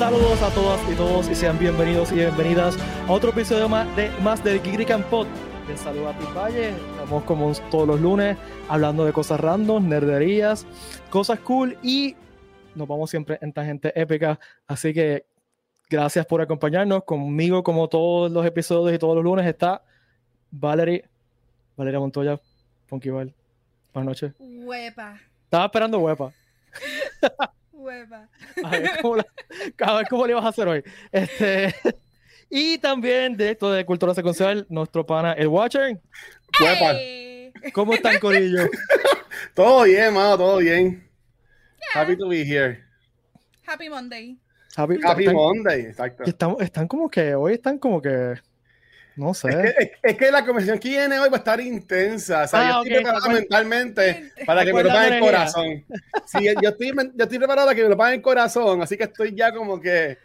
Saludos a todas y todos y sean bienvenidos y bienvenidas a otro episodio más de, más de Geek Pod. Les saluda a Valle, estamos como todos los lunes hablando de cosas random, nerderías, cosas cool y nos vamos siempre en tangente épica. Así que gracias por acompañarnos. Conmigo, como todos los episodios y todos los lunes, está Valerie, Valeria Montoya, Funky Val. Buenas noches. Huepa. Estaba esperando huepa. Huepa. A ver cómo, la- a ver cómo le vas a hacer hoy. Este, y también de esto de Cultura Secuencial, nuestro pana, el Watcher. Huepa. Ey. ¿Cómo están, Corillo? Todo bien, mano, todo bien. Happy to be here. Happy Monday. Happy- Happy están, Monday, exacto. están, están como que, hoy están como que, no sé. Es que, es- es que la conversación que viene hoy va a estar intensa. O sea, Ah, yo estoy preparado acuer- mentalmente para que me lo paguen el corazón. Sí, yo estoy, yo estoy preparado para que me lo paguen el corazón, así que estoy ya como que,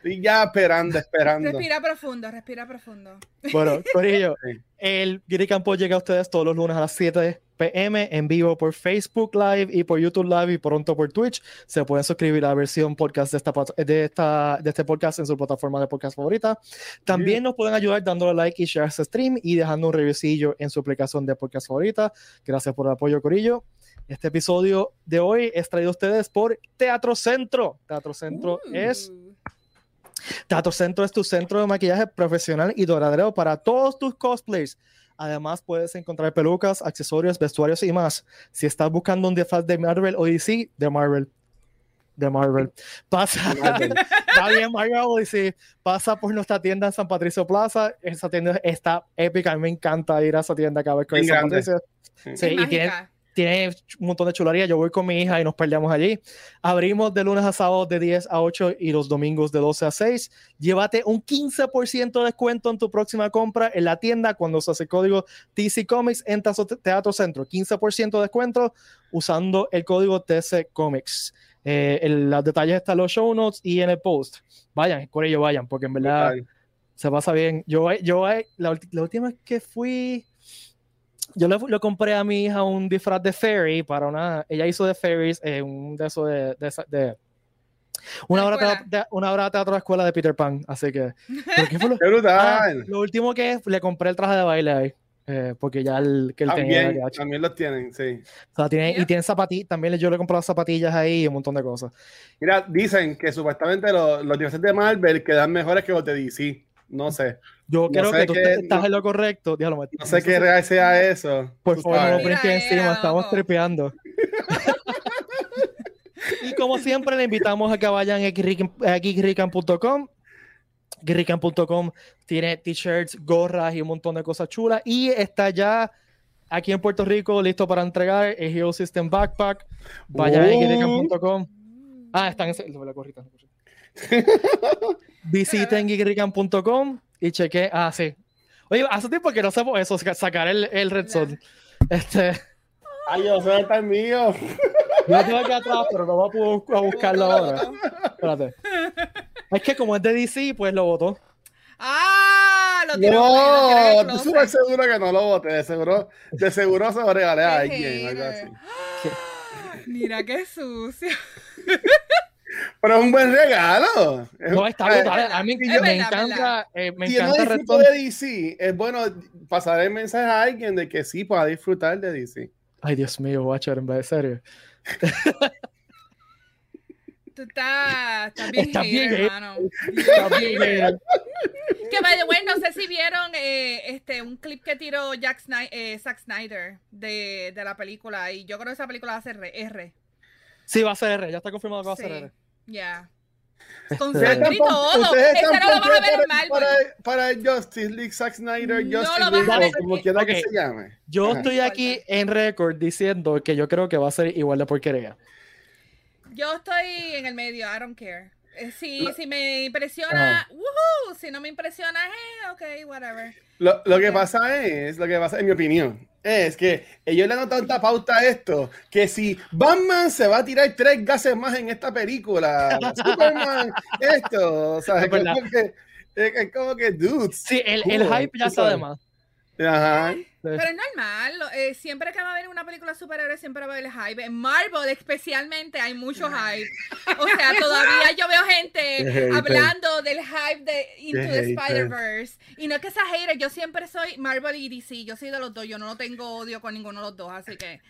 estoy ya esperando, esperando. Respira profundo, respira profundo. Bueno, Corillo, Sí. el Giri Campo llega a ustedes todos los lunes a las 7 pm en vivo por Facebook Live y por YouTube Live y pronto por Twitch. Se pueden suscribir a la versión podcast de, esta, de, esta, de este podcast en su plataforma de podcast favorita. También nos pueden ayudar dándole like y share este stream y dejando un reviewcillo en su aplicación de podcast favorita. Gracias por el apoyo, Corillo. Este episodio de hoy es traído a ustedes por Teatro Centro. Teatro Centro Uh. es Teatro Centro es tu centro de maquillaje profesional y doradero para todos tus cosplays. Además, puedes encontrar pelucas, accesorios, vestuarios y más. Si estás buscando un disfraz de Marvel o DC, de Marvel. De Marvel. Pasa, Marvel. está bien, Marvel DC. Pasa por nuestra tienda en San Patricio Plaza. Esa tienda está épica. A mí me encanta ir a esa tienda cada vez que voy a Bien San. Patricio. Sí, Es y tiene. Tiene un montón de chulería. Yo voy con mi hija y nos peleamos allí. Abrimos de lunes a sábado de 10 a 8 y los domingos de 12 a 6. Llévate un 15% de descuento en tu próxima compra en la tienda cuando usas el código TC Comics en Tazo- Teatro Centro. 15% de descuento usando el código TC Comics. Eh, el- los detalles están en los show notes y en el post. Vayan, con ello vayan, porque en verdad se pasa bien. Yo, yo la, la última vez que fui, yo le, le compré a mi hija un disfraz de fairy para una, ella hizo de fairies, eh, un de eso de, de, de- una hora, de, una hora de teatro de escuela de Peter Pan, así que, ¿pero qué fue lo, Qué Ah, brutal. lo último que es, le compré el traje de baile ahí, eh, porque ya el que él tenía, También, ya- también los tienen, sí. o sea, tiene, y Yeah. tiene zapatillas, también yo le compré las zapatillas ahí y un montón de cosas. Mira, dicen que supuestamente los, los disfraces de Marvel quedan mejores que los de DC. No sé. Yo No creo sé que tú qué- estás no- en lo correcto, dígalo, Mati. No sé qué real sea eso. Por favor, no lo encima, estamos loco. tripeando. y como siempre, le invitamos a que vayan a geekrican- a geekrican.com. Geekrican.com tiene t-shirts, gorras y un montón de cosas chulas. Y está ya aquí en Puerto Rico listo para entregar el Hero System Backpack. Vayan a Oh. geekrican.com. Ah, están en la gorrita. Visiten geekrican.com y cheque. Ah, sí. Oye, hace tiempo que no hacemos eso, saca- sacar el, el Red Zone. Este. Ay, yo está el mío. Yo lo tengo aquí atrás, pero no voy a buscarlo ahora. Espérate. Es que como es de DC, pues lo votó. ¡Ah! Lo tiró No, tú súper seguro que no lo voté. De seguro, de seguro se lo regalé a alguien. algo hater. así. Mira qué sucio. Pero es un buen regalo. No, está Eh, brutal. A mí me verdad, encanta, eh, me Si no encanta Red disfruto de DC, es bueno pasar el mensaje a alguien de que sí pueda disfrutar de DC. Ay, Dios mío, Watcher, en vez de serio. Tú estás, estás bien Estás bien hater. hermano. Está bien, eh, Que by the way, no sé si vieron eh, este un clip que tiró Jack Sni- eh, Zack Snyder de, de la película y yo creo que esa película va a ser R. R. Sí, va a ser R. Ya está confirmado que va a ser R. ya. Con Este, sangre y todo. ustedes Ese están no lo vas a ver en para, Marvel. para, para el Justice League, Zack Snyder, No Justice League, ver. como quiera Ok. que se llame. Yo Ajá. estoy aquí en récord diciendo que yo creo que va a ser igual de porquería. Yo estoy en el medio, I don't care. Eh, Si, Lo- si me impresiona, woohoo. Si no me impresiona, eh, ok, whatever. Lo, lo que Ok. pasa es, lo que pasa, en mi opinión, es que ellos le han dado tanta pauta a esto que si Batman se va a tirar tres gases más en esta película, Superman, esto, o sea, Es es como que, es, es como que dudes. Sí, el, Cool, el hype ya está de más. Ajá. Pero es normal, lo- eh, siempre que va a haber una película superhéroe siempre va a haber hype. En Marvel especialmente hay mucho hype. O sea, todavía yo veo gente hablando del hype de Into the. Spider-Verse. Y no es que sea hater, yo siempre soy Marvel y DC, yo soy de los dos, yo no tengo odio con ninguno de los dos, así que...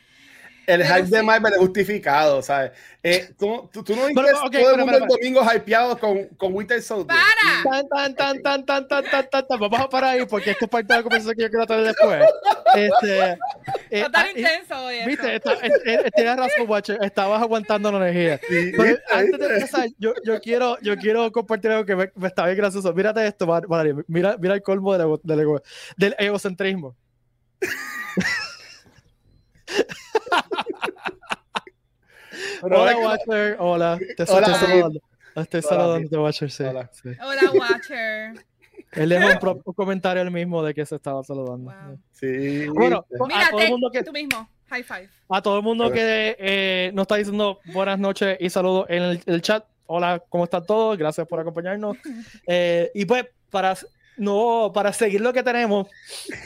El hype sí. de Marvel es justificado, ¿sabes? Eh, ¿tú, tú, tú, no dices pero, okay, todo el mundo pero, pero, el domingo hypeado con, con Winter Soldier. ¡Para! Tan, tan, tan, tan, tan, tan, tan, tan, Vamos a parar ahí porque esto es parte de la conversación que yo quiero tener después. Este, eh, tan ah, intenso hoy. Viste, está, es, tienes razón, Watcher. Estabas aguantando la energía. Sí, pero ¿viste? antes de empezar, yo, yo, quiero, yo quiero compartir algo que me, me está bien gracioso. Mírate esto, Valeria. Mira, mira el colmo del, ego, del, ego, del egocentrismo. Pero Hola, es que- Watcher. Hola. Te Hola, estoy saludando. Estoy Hola, saludando, Watcher, sí. Hola. sí. Hola, Watcher. Él dejó un, pro- un comentario él mismo de que se estaba saludando. Wow. Sí. Bueno, a todo el mundo que, tú mismo. High five. a todo el mundo que eh, nos está diciendo buenas noches y saludos en el, el chat. Hola, ¿cómo están todos? Gracias por acompañarnos. Eh, y pues, para, no, para seguir lo que tenemos,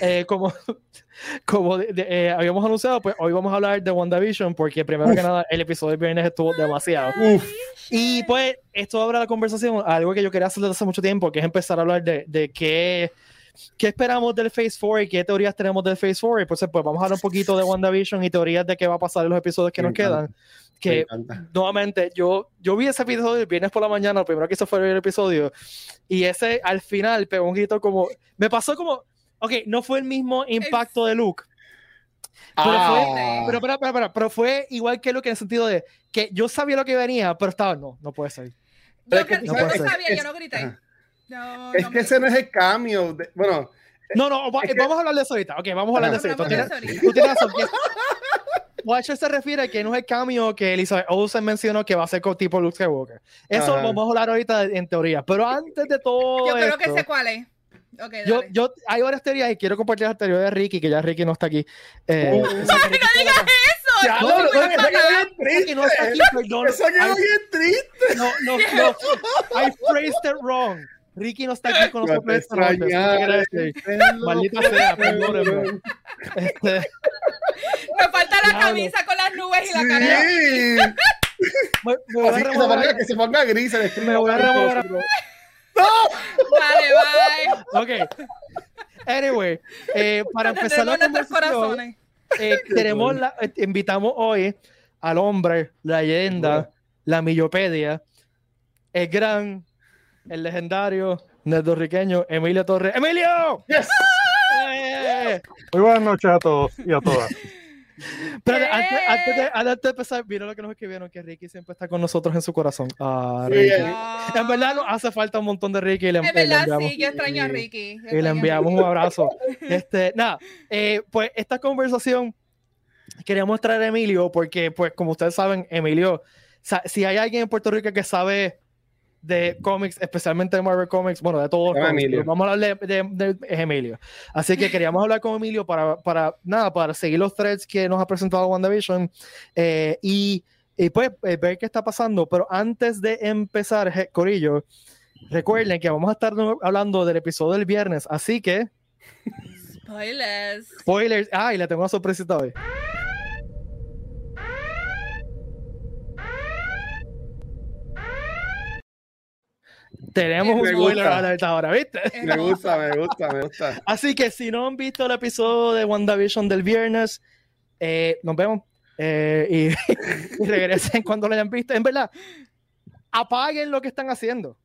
eh, como, como de- de- eh, habíamos anunciado, pues hoy vamos a hablar de WandaVision, porque primero que nada, el episodio de viernes estuvo demasiado. Uf. Y pues, esto abre la conversación algo que yo quería hacer desde hace mucho tiempo, que es empezar a hablar de, de qué, qué esperamos del Phase 4 y qué teorías tenemos del Phase 4. Y pues, pues vamos a hablar un poquito de WandaVision y teorías de qué va a pasar en los episodios que Me nos encanta. quedan. Que nuevamente, yo, yo vi ese episodio el viernes por la mañana, lo primero que hizo fue ver el episodio, y ese al final pegó un grito como, me pasó como, ok, no fue el mismo impacto de Luke, pero Ah. pero, pero, pero, pero, pero fue igual que Luke en el sentido de que yo sabía lo que venía, pero estaba, no, no puede ser. Yo, que yo no sabía, es- yo no grité. ajá. No, Es no que me- ese no es el cambio. de- bueno, No, no, va- Es que- vamos a hablar de eso ahorita, ok, vamos a hablar de eso no, ahorita. no, Tú no, tienes- no, tú tienes razón, que- Watcher se refiere a que no es el cambio que Elizabeth Olsen mencionó que va a ser con tipo Luke Skywalker. Eso Ajá. vamos a hablar ahorita en teoría. Pero antes de todo Yo creo que esto- sé cuál es. Ok, Yo, yo, hay varias teorías y quiero compartir las teorías de Ricky, que ya Ricky no está aquí. Eh, Uh. o sea, que Ricky está- Eso, Ya, no, no, no, que bien Ricky triste. no está aquí, perdón. Eso quedó bien triste. No, no, no. I phrased it wrong. Ricky no está aquí con nosotros. te esta noche, eso extrañaré. quiere decir. Maldita sea, perdónenme. Este, Me falta la Diablo. camisa con las nubes y la cara. Sí. me, me voy a Así que se remover- ponga, que se ponga gris el stream. me voy a remover. Vale, bye. Ok. Anyway, eh, para empezar la conversación, eh, tenemos la, eh, invitamos hoy al hombre, la leyenda, la millopedia, el gran, el legendario nerdorriqueño Emilio Torres. ¡Emilio! Yes. ¡Eh! Muy buenas noches a todos y a todas. ¿Qué? antes, antes de, antes de empezar, vieron lo que nos escribieron, que Ricky siempre está con nosotros en su corazón. Ah, Sí, Ricky. En verdad nos hace falta un montón de Ricky y le, le verdad, enviamos, sí, yo extraño a. Ricky. y le enviamos un abrazo. Este, nada, eh, pues esta conversación queríamos traer a Emilio porque, pues, como ustedes saben, Emilio, sa- si hay alguien en Puerto Rico que sabe de cómics, especialmente de Marvel Comics, bueno, de todos los cómics, vamos a hablar de, de- de- es Emilio. Así que queríamos hablar con Emilio para, para, nada, para seguir los threads que nos ha presentado WandaVision eh, y, y pues eh, ver qué está pasando. Pero antes de empezar, je- Corillo, recuerden que vamos a estar hablando del episodio del viernes, así que, Spoilers. spoilers, ah, y le tengo una sorpresita hoy. Tenemos un Me gusta. alert ahora, ¿viste? Me gusta, me gusta, me gusta. Así que si no han visto el episodio de WandaVision del viernes, eh, nos vemos eh, y, y regresen cuando lo hayan visto. En verdad, apaguen lo que están haciendo.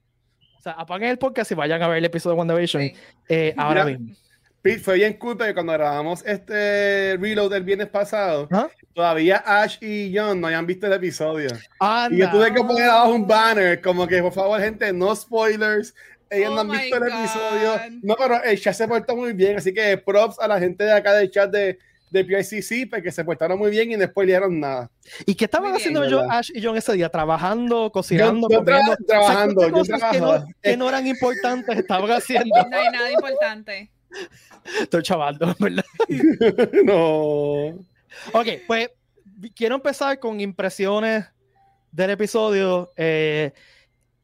O sea, apaguen el podcast y vayan a ver el episodio de WandaVision Sí. eh, ahora Mira, mismo. Pete, fue bien cool porque cuando grabamos este reload del viernes pasado, ¿Ah? todavía Ash y John no habían visto el episodio. Anda. Y yo tuve que poner abajo un banner, como que por favor, gente, no spoilers. Ellos Oh no han my visto el God. episodio. No, pero el chat se portó muy bien, así que props a la gente de acá del chat de, de PICC, porque se portaron muy bien y no spoilearon nada. ¿Y qué estaban haciendo yo. Ash y John ese día? Trabajando, cocinando, Yo- yo tra- trabajando, O sea, ¿qué yo cosas que, no, que no eran importantes estaban haciendo. No hay nada importante. Estoy chavando, ¿verdad? no. Ok, pues quiero empezar con impresiones del episodio. Eh,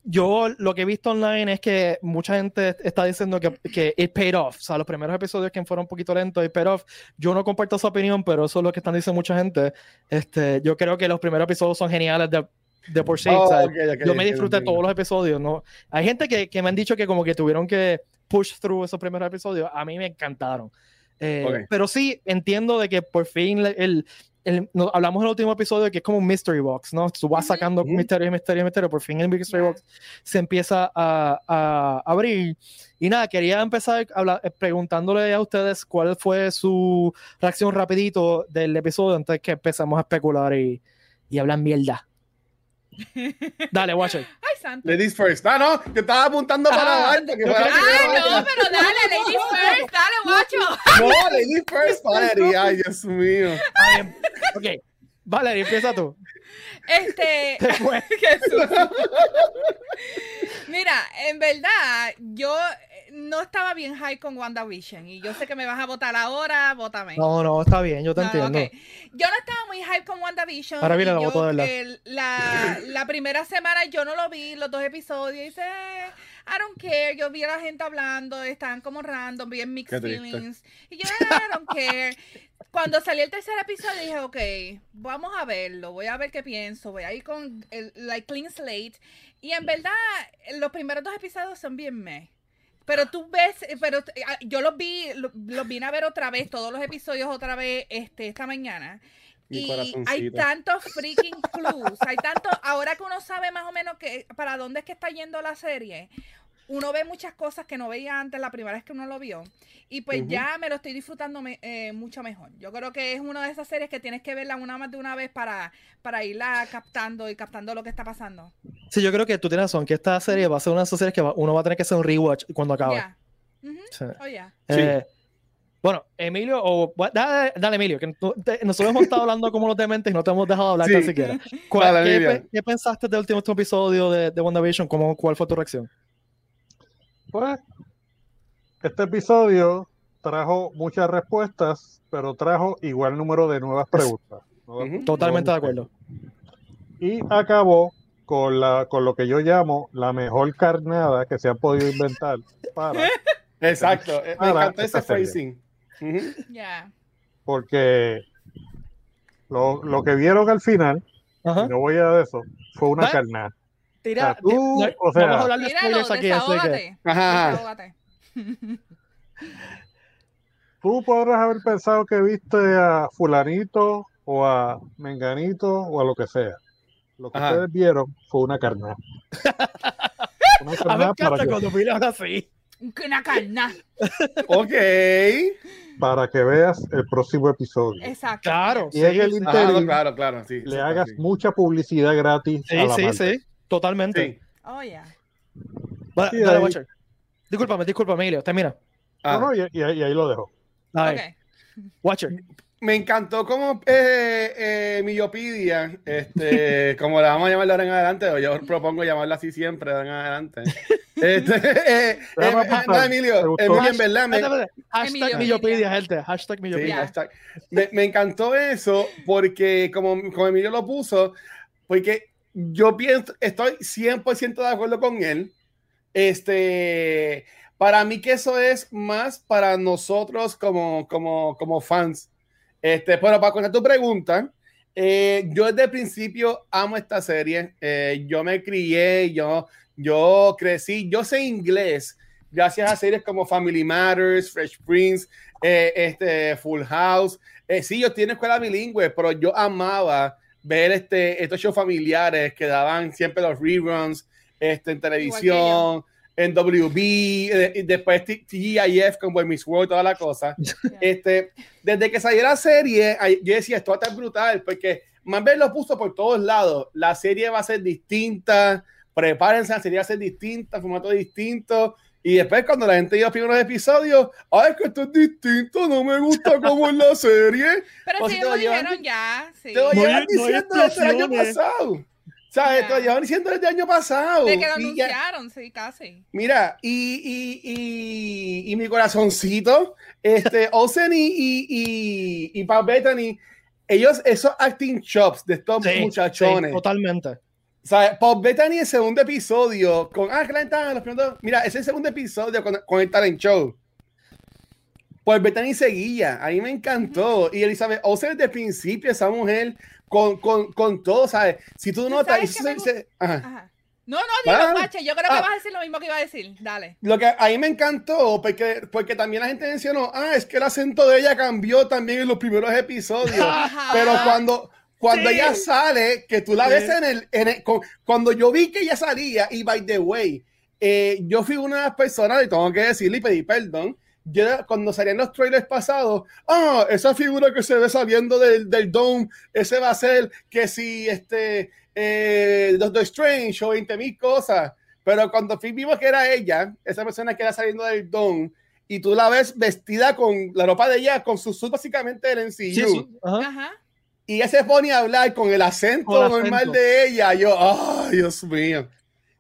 yo lo que he visto online es que mucha gente está diciendo que, que it paid off. O sea, los primeros episodios que fueron un poquito lentos, it paid off. Yo no comparto esa opinión, pero eso es lo que están diciendo mucha gente. Este, yo creo que los primeros episodios son geniales de, de por sí. Oh, yo me disfruté todos los episodios. ¿no? Hay gente que, que me han dicho que como que tuvieron que push through esos primeros episodios. A mí me encantaron. Eh. Pero sí, entiendo de que por fin el, el- no- hablamos en el último episodio que es como un mystery box, ¿no? Tú vas sacando Ujú. misterio, misterio, misterio. Por fin el mystery box se empieza a, a abrir. Y nada, quería empezar habla- eh, preguntándole a ustedes cuál fue su reacción rapidito del episodio antes que empezamos a especular y, y hablar mierda. Dale, Watcher. Ay, santo. Ladies first. Ah, no, yo estaba apuntando para Ah, Ay, primero. no, pero dale, ladies first, dale, guacho. No, ladies first, Valerie. Ay, Dios mío. Ok, Valerie, empieza tú. Este. Jesús. Mira, en verdad, yo no estaba bien high con WandaVision y yo sé que me vas a votar ahora, vótame. No, no, está bien, yo te No, entiendo. Yo no estaba muy hype con WandaVision. Ahora viene la yo, voto de verdad. el- la, la primera semana yo no lo vi, los dos episodios, y dice, "Eh, I don't care. Yo vi a la gente hablando, estaban como random, bien mixed feelings. Y yo, "Eh, I don't care. Cuando salió el tercer episodio dije, ok, vamos a verlo, voy a ver qué pienso, voy a ir con el like, clean slate. Y en verdad, los primeros dos episodios son bien meh. Pero tú ves, eh, pero eh, ah, yo los vi, lo- los vine a ver otra vez, todos los episodios otra vez este, esta mañana. Mi Y hay tantos freaking clues, hay tanto, ahora que uno sabe más o menos que, para dónde es que está yendo la serie, uno ve muchas cosas que no veía antes la primera vez que uno lo vio. Y pues ya me lo estoy disfrutando me- eh, mucho mejor. Yo creo que es una de esas series que tienes que verla una más de una vez para, para irla captando y captando lo que está pasando. Sí, yo creo que tú tienes razón, que esta serie va a ser una de esas series que va- uno va a tener que hacer un rewatch cuando acabe. Ya. Ujú. Sí. Oh. Sí. Eh, bueno, Emilio, o dale, dale, Emilio, que te- nosotros hemos estado hablando como los dementes y no te hemos dejado hablar Sí. tan siquiera. ¿Cuál- Dale, qué, qué pensaste del último episodio de, de WandaVision? ¿Cómo, ¿Cuál fue tu reacción? Pues, este episodio trajo muchas respuestas, pero trajo igual número de nuevas preguntas. Ujú. Totalmente de acuerdo. Y acabó con, la, con lo que yo llamo la mejor carnada que se ha podido inventar para, Exacto. eh, Me encantó ese phrasing. Ya. porque lo, lo que vieron al final, no voy a de eso, fue una carnada. Tira, O sea, tú, o sea- vamos a hablar de spoilers aquí, así que... Ajá. Tú podrás haber pensado que viste a fulanito o a menganito o a lo que sea. Lo que Ajá. ustedes vieron fue una carnada. Una A mí me carnada para que, cuando habla así. Una carna. Ok. para que veas el próximo episodio. Exacto. Claro. Y en sí, el sí. Ajá, no, interim claro, claro. Sí, le hagas sí. mucha publicidad gratis Sí, a la sí, marca. sí, totalmente. Sí. Oh. Va- Sí, dale, ahí- Watcher. Discúlpame, discúlpame, Emilio. Termina. Ah. No, no, y, y ahí y ahí lo dejo. A ver, Ok. Watcher. Me encantó como eh, eh, Millopedia, este, como la vamos a llamar de ahora en adelante, o yo propongo llamarla así siempre de ahora en adelante. Este, eh, eh, eh, apuntar. no, Emilio. Emilio, en verdad, me. Hashtag. Millopedia, gente. Hashtag Sí, Millopedia. hashtag. Me, me encantó eso porque como, como Emilio lo puso, porque yo pienso, estoy 100% de acuerdo con él. Este, para mí que eso es más para nosotros como, como, como fans. Este, pero para contestar tu pregunta, eh, yo desde el principio amo esta serie. Eh, yo me crié, yo, yo crecí, yo sé inglés gracias a series como Family Matters, Fresh Prince, eh, este, Full House. Sí, yo tengo escuela bilingüe, pero yo amaba ver este, estos shows familiares que daban siempre los reruns este, en televisión, en WB, eh, y después TGIF con Boy Miss World, toda la cosa. Este, desde que salió la serie, yo decía, esto va a estar brutal, porque Marvel lo puso por todos lados. La serie va a ser distinta, prepárense, la serie va a ser distinta, formato distinto. Y después, cuando la gente vio los primeros episodios, ay, es que esto es distinto, no me gusta como en la serie. Pero O si lo dijeron ya. Sí. Te lo No llevan no diciendo desde el año pasado. ¿Sabes? Ya. Te lo llevan diciendo desde el año pasado. De que lo Y ya- anunciaron, sí, casi. Mira, y, y, y, y mi corazoncito, este, Olsen y, y, y, y Paul Bettany, ellos, esos acting chops de estos Sí, muchachones, sí, totalmente. Sea, Pop Bethany, el segundo episodio, con ah, está en los primeros. Mira, ese segundo episodio con, con el talent show. Pop Bethany seguía, a mí me encantó. Y Elizabeth Olsen desde el principio, esa mujer, con, con, con todo, ¿sabes? Si tú ¿Tú notas, sabes qué se- ajá. Ajá. No, no, dilo, Ah. Guache, yo creo que Ah. vas a decir lo mismo que iba a decir. Dale. Lo que a mí me encantó, porque, porque también la gente mencionó, ah, es que el acento de ella cambió también en los primeros episodios. Ajá. Pero cuando, cuando Sí. ella sale, que tú la Sí. ves en el, en el- cuando yo vi que ella salía, y by the way, eh, yo fui una de las personas, y tengo que decirle y pedir perdón, yo cuando salían los trailers pasados, ah, esa figura que se ve saliendo del, del dome, ese va a ser que si este eh, Doctor Strange o 20 mil cosas. Pero cuando vimos que era ella, esa persona que era saliendo del dome, y tú la ves vestida con la ropa de ella, con su suit básicamente del MCU. Sí, ajá. Ajá. Y ella se pone a hablar con el acento Con normal acento. de ella. Yo, ay, Dios mío.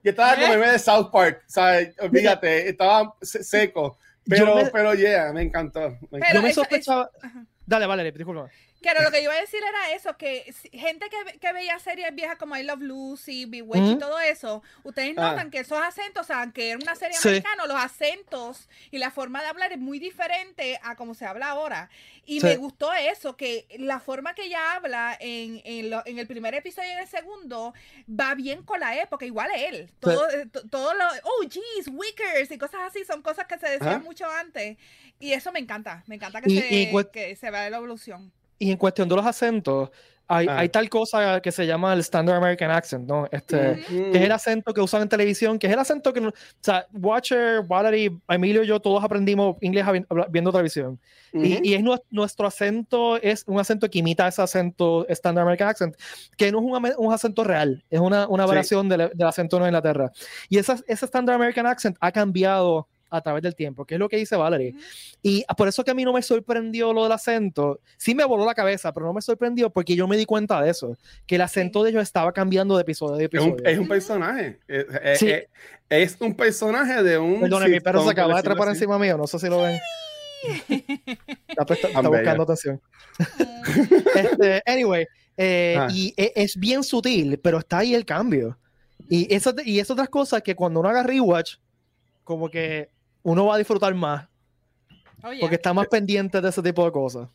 Yo estaba como ¿Eh? meme de South Park, ¿sabes? Olvídate, estaba se- seco. Pero, me- pero, yeah, me encantó. me encantó. Pero Yo me sospechaba. Dale, vale, disculpa. Claro, lo que yo iba a decir era eso, que gente que, que veía series viejas como I Love Lucy, Bewitched y Ujú. todo eso, ustedes Ah. notan que esos acentos, o sea, aunque era una serie Sí. americana, los acentos y la forma de hablar es muy diferente a como se habla ahora. Y Sí. me gustó eso, que la forma que ella habla en, en, lo- en el primer episodio y en el segundo va bien con la época, igual él. Todo, eh, to- todo lo, oh, geez, Wickers y cosas así, son cosas que se decían mucho antes. Y eso me encanta, me encanta que, Y- se, y que se vea la evolución. Y en cuestión de los acentos, hay, Ah. hay tal cosa que se llama el Standard American Accent, ¿no? Este, Mm. que es el acento que usan en televisión, que es el acento que, o sea, Watcher, Valerie, Emilio y yo todos aprendimos inglés viendo televisión. Ujú. Y, y es nues- nuestro acento, es un acento que imita ese acento Standard American Accent, que no es un, un acento real, es una, una Sí. variación del, del acento de Nueva Inglaterra. Y esa, ese Standard American Accent ha cambiado a través del tiempo, que es lo que dice Valerie. Y por eso que a mí no me sorprendió lo del acento. Sí me voló la cabeza, pero no me sorprendió porque yo me di cuenta de eso, que el acento de ellos estaba cambiando de episodio a Es un, episodio. es un personaje. Es, es- Sí. es- es un personaje de un. Perdone, mi perro se acaba de trepar así. encima mío, no sé si lo ven. Está, está Tan buscando atención. Este, anyway, eh, Ah. y e- es bien sutil, pero está ahí el cambio. Y eso, y es otras cosas que cuando uno haga rewatch, como que uno va a disfrutar más, Oye, porque está más pendiente de ese tipo de cosas.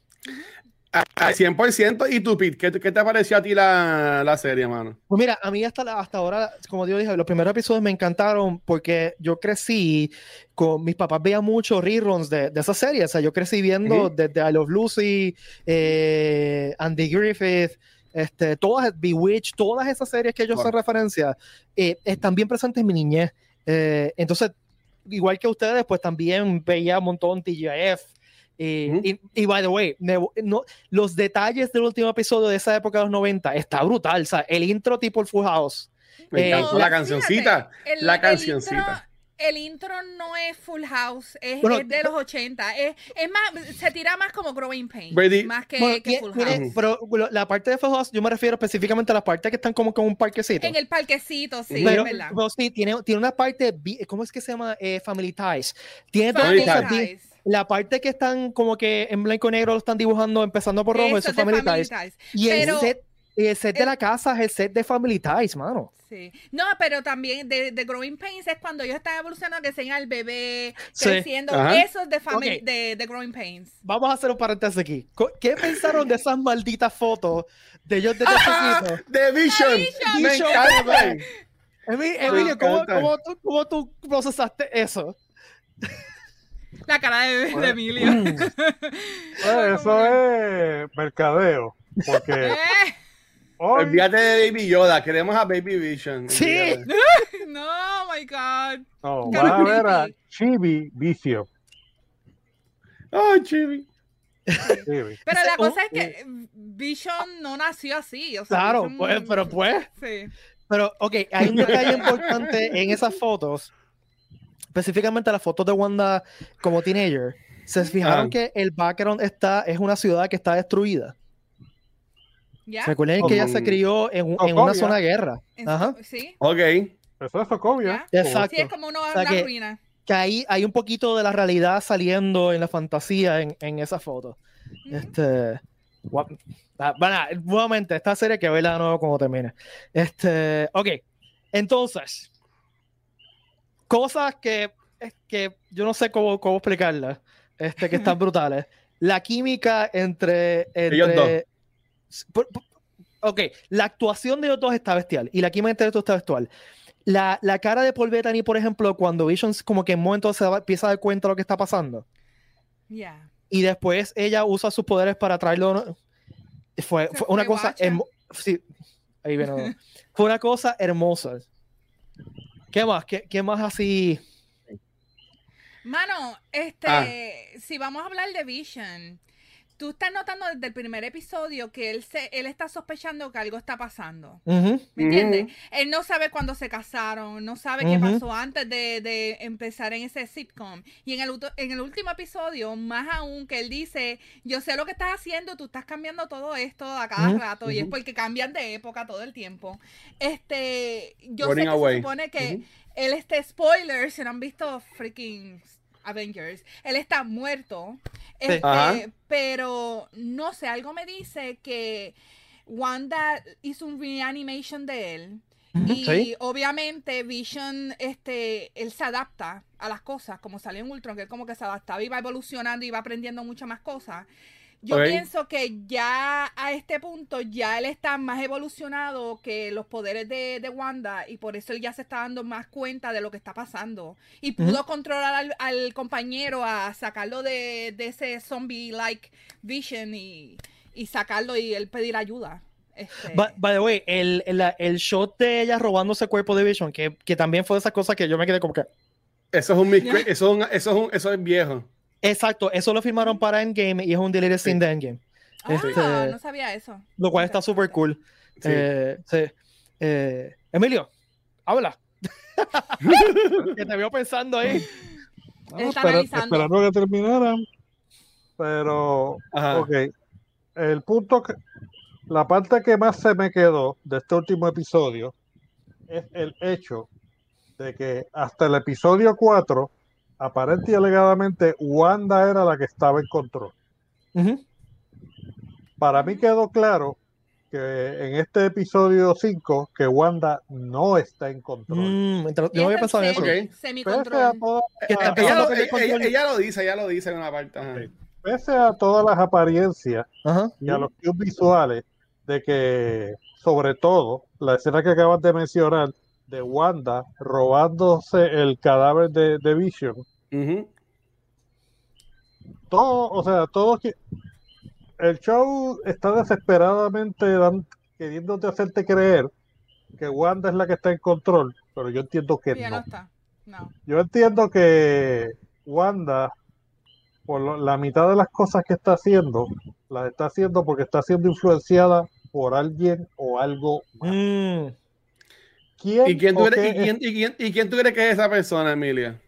A- Al 100%. ¿Y tú, Pete? ¿Qué, qué te pareció a ti la, la serie, mano? Pues mira, a mí hasta, la- hasta ahora, como yo dije, los primeros episodios me encantaron porque yo crecí con mis papás veían mucho reruns de, de esa serie. O sea, yo crecí viendo desde I Love Lucy, eh, Andy Griffith, este, todas, Bewitched, todas esas series que ellos hacen Wow. referencia, eh, están bien presentes en mi niñez. Eh, entonces, igual que ustedes, pues también veía un montón TGIF. Y, Ujú. y, y, by the way, no, los detalles del último episodio de esa época de los 90 está brutal. O sea, el intro tipo el Full House. Me Eh, encantó no, la fíjate, cancioncita. el- la el cancioncita. El intro no es Full House, es, Bueno, es de los 80. Es, es más, se tira más como Growing Brady- más que, Bueno, que tiene- Full House. pero la parte de Full House, yo me refiero específicamente a la parte que están como con un parquecito. En el parquecito, sí, pero, es verdad. pero sí, tiene, tiene una parte, ¿cómo es que se llama? Eh, Family Ties. Tiene cosas Ties. La parte que están como que en blanco y negro lo están dibujando empezando por rojo, Eso es Family, Family Ties. Ties. Y Pero- el set, el set de la casa es el set de Family Ties, mano. Sí. No, pero también de, de Growing Pains es cuando ellos están evolucionando, que sean el bebé Sí. creciendo. Ajá. Eso es de, family, de, de Growing Pains. Vamos a hacer un paréntesis aquí. ¿Qué pensaron de esas malditas fotos de ellos de chiquitos? The Vision. Me encanta. Emilio, ¿cómo, cómo tú, cómo tú procesaste eso? La cara de, de Bueno. Emilio. Eso es mercadeo. Porque Eh, hoy Olvídate de Baby Yoda. Queremos a Baby Vision. Sí. No, oh my God. no, van a ver a creepy. Chibi Vicio. Ay, chibi. Chibi. Pero la cosa es que Vision no nació así. O sea, Claro, Vision- pues, pero pues. Sí. Pero, ok, hay un detalle importante en esas fotos, específicamente las fotos de Wanda como teenager. Se fijaron Ah. que el background está, es una ciudad que está destruida. ¿Ya? Recuerden que ella se crió en, una zona de guerra. Ajá. Sí. Ok. Eso es Sokovia. ¿Ya? Exacto. Sí, es como una, sea una que- ruina. Que ahí hay un poquito de la realidad saliendo en la fantasía en, en esa foto. Este, Ah, Bueno, nuevamente, esta serie que verla de nuevo cuando termine. Este, ok. Entonces, cosas que, que yo no sé cómo, cómo explicarlas, este, que están brutales. La química entre. Ellos entre por- por- ok, la actuación de ellos dos está bestial y la química entre dos está bestial. La, la cara de Paul Bettany, por ejemplo, cuando Vision como que en un momento se da- empieza a dar cuenta de lo que está pasando Yeah. y después ella usa sus poderes para traerlo. Fue, fue una cosa. sí, ahí viene. Fue una cosa hermosa. ¿Qué más? ¿Qué, qué más así? Mano, este, Ah. si vamos a hablar de Vision, tú estás notando desde el primer episodio que él se, él está sospechando que algo está pasando. ¿Me entiendes? Él no sabe cuándo se casaron, no sabe qué pasó antes de, de empezar en ese sitcom. Y en el, en el último episodio, más aún, que él dice, yo sé lo que estás haciendo, tú estás cambiando todo esto a cada rato, y es porque cambian de época todo el tiempo. Este, yo sé Running que away. se supone que él, este, spoiler, si no han visto freaking Avengers, él está muerto. Este, pero no sé, algo me dice que Wanda hizo un reanimation de él. Y sí. obviamente Vision, este, él se adapta a las cosas, como salió en Ultron, que él como que se adaptaba y va evolucionando y va aprendiendo muchas más cosas. Yo pienso que ya a este punto ya él está más evolucionado que los poderes de, de Wanda y por eso él ya se está dando más cuenta de lo que está pasando. Y pudo controlar al, al compañero a sacarlo de, de ese zombie-like Vision y, y sacarlo y él pedir ayuda. Este, By, by the way, el, el, el shot de ella robándose cuerpo de Vision, que, que también fue de esas cosas que yo me quedé como que. Eso es un eso es un- eso es un- eso es viejo. Exacto, eso lo firmaron para Endgame y es un deleted scene de Endgame. ah, este- no sabía eso. Lo cual está súper cool. Sí. Eh, sí. Eh, Emilio, habla. que te veo pensando ahí. Está espera- analizando. esperando que terminaran. Pero, Ajá. ok. El punto que. La parte que más se me quedó de este último episodio es el hecho de que hasta el episodio 4, aparente y alegadamente, Wanda era la que estaba en control. Ujú. Para mí quedó claro que en este episodio 5 que Wanda no está en control. Mm, yo no había pensado en eso. Ok. semi- Pese a, Semicontrol. toda- Ella ella- control. ella lo dice, ella lo dice en una parte. ajá. Ok. pese a todas las apariencias Ajá. y a los cues visuales de que, sobre todo, la escena que acabas de mencionar de Wanda robándose el cadáver de, de Vision, Ujú. todo, o sea, todo que el show está desesperadamente dan- queriéndote hacerte creer que Wanda es la que está en control, pero yo entiendo que no no. está. No. Yo entiendo que Wanda, por lo- la mitad de las cosas que está haciendo, las está haciendo porque está siendo influenciada por alguien o algo más. Mm, ¿Quién ¿Y quién, tú qué y, quién, y quién- y quién tú crees que es esa persona, Emilia?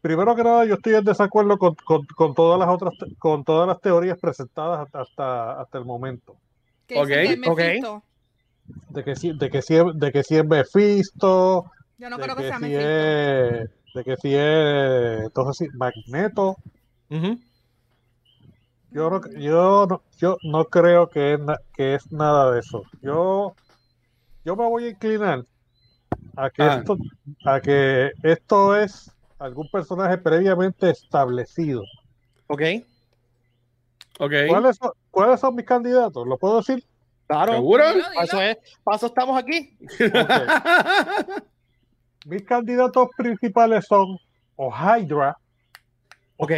Primero que nada, yo estoy en desacuerdo con, con- con todas las otras, con todas las teorías presentadas hasta, hasta, hasta el momento. Que dicen Ok, que es ok. Mephisto. De que si, de que si, es, de que si es Mephisto, Yo no de creo que que sea si Mephisto. es, de que si es, entonces Magneto. ujú. Yo no, yo no, yo no creo que es, que es nada de eso. Yo, yo me voy a inclinar a que Ah. esto, a que esto es algún personaje previamente establecido. Ok. Ok. ¿Cuáles son, cuáles son mis candidatos? ¿Lo puedo decir? Claro. ¿Seguro? Para eso, es, para eso estamos aquí. Mis candidatos principales son o Hydra o Ok.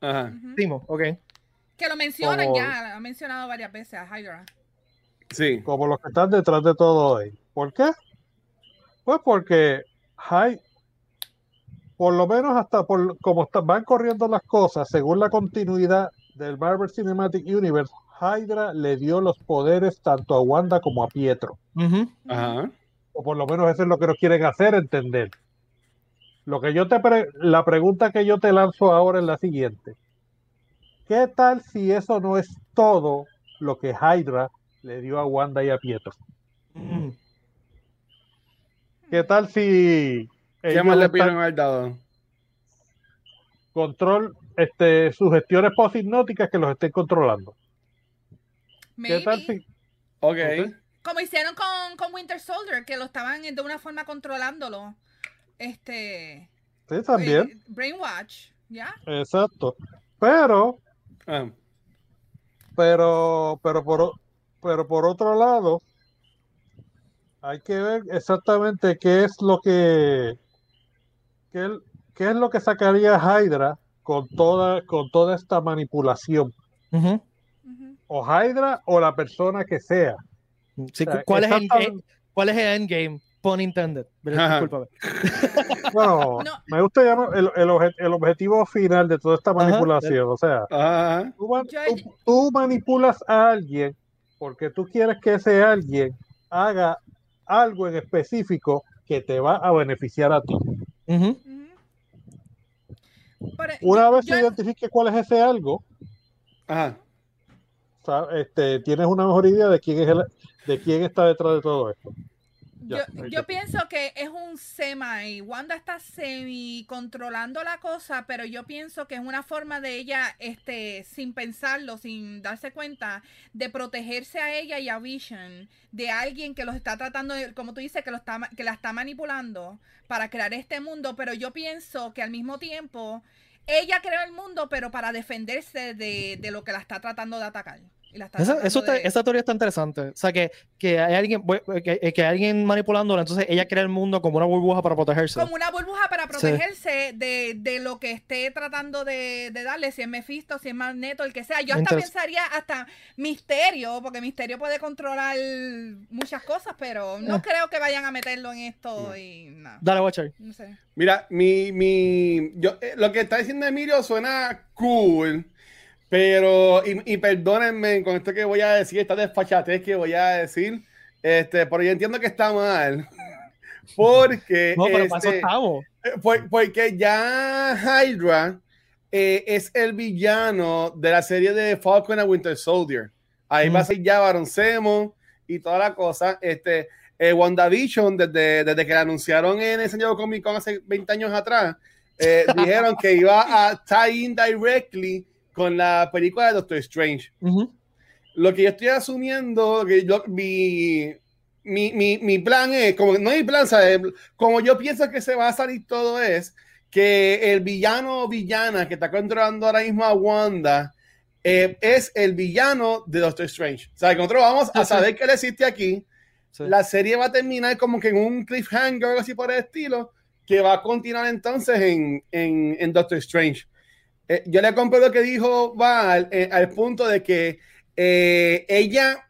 Ajá. Ujú. Timo, ok. Que lo mencionan Como- ya, han mencionado varias veces a Hydra. Sí. como los que están detrás de todo ahí. ¿Por qué? Pues porque Hy- por lo menos hasta por como está- van corriendo las cosas, según la continuidad del Marvel Cinematic Universe, Hydra le dio los poderes tanto a Wanda como a Pietro. Ajá. O por lo menos eso es lo que nos quieren hacer entender. Lo que yo te pre- la pregunta que yo te lanzo ahora es la siguiente. ¿Qué tal si eso no es todo lo que Hydra le dio a Wanda y a Pietro? Mm. ¿Qué tal si ¿Qué ellos más le pidieron haber dado? control, este, sugestiones post-hipnóticas que los estén controlando. ¿Qué tal si- Ok. Ok. Como hicieron con, con Winter Soldier, que lo estaban de una forma controlándolo. Este. Sí, también. eh, Brainwatch, ¿ya? Exacto. Pero, Ah, pero, pero por, o- pero por otro lado, hay que ver exactamente qué es lo que, qué, qué es lo que sacaría Hydra con toda, con toda esta manipulación. O Hydra o la persona que sea. Sí, O sea, ¿cuál, es el, ¿Cuál es el endgame? Pun intended. Bueno, No. me gusta llamar el, el el objetivo final de toda esta manipulación. O sea, tú- tú manipulas a alguien porque tú quieres que ese alguien haga algo en específico que te va a beneficiar a ti. Por- Una vez yo- se identifique cuál es ese algo, ajá. este, tienes una mejor idea de quién es el, de quién está detrás de todo esto. Yo, pienso que es un semi. Wanda está semi controlando la cosa, pero yo pienso que es una forma de ella, este, sin pensarlo, sin darse cuenta, de protegerse a ella y a Vision de alguien que los está tratando, de- como tú dices, que lo está, que la está manipulando para crear este mundo. Pero yo pienso que al mismo tiempo ella creó el mundo, pero para defenderse de, de lo que la está tratando de atacar. Y la está Esa, eso está- de- esa teoría está interesante. O sea, que, que hay alguien que, que hay alguien manipulándola, entonces ella crea el mundo como una burbuja para protegerse. como una burbuja para protegerse de, de lo que esté tratando de, de darle, si es Mephisto, si es Magneto, el que sea. Yo hasta Interes- pensaría hasta Misterio, porque Misterio puede controlar muchas cosas, pero no Ah. creo que vayan a meterlo en esto y nada. Dale, Watcher. No sé. Mira, mi, mi, yo, eh, lo que está diciendo Emilio suena cool, pero, y, y perdónenme con esto que voy a decir, esta desfachatez que voy a decir, este, pero yo entiendo que está mal, porque, No, pero este, eh, por- porque ya Hydra eh, es el villano de la serie de Falcon and Winter Soldier. Ahí va a Mm. ser ya Baron Zemo y toda la cosa. Este, eh, WandaVision, desde, desde que la anunciaron en el San Diego Comic Con hace 20 años atrás, eh, dijeron que iba a tie in directly con la película de Doctor Strange. Lo que yo estoy asumiendo, que yo, mi, mi, mi, mi plan es, como no mi plan, ¿sabes? como yo pienso que se va a salir todo es que el villano o villana que está controlando ahora mismo a Wanda eh, es el villano de Doctor Strange. O sea, que nosotros vamos a Sí, sí. saber que él existe aquí. Sí. La serie va a terminar como que en un cliffhanger o algo así por el estilo, que va a continuar entonces en, en, en Doctor Strange. Eh, yo le compro lo que dijo Val eh, al punto de que eh, ella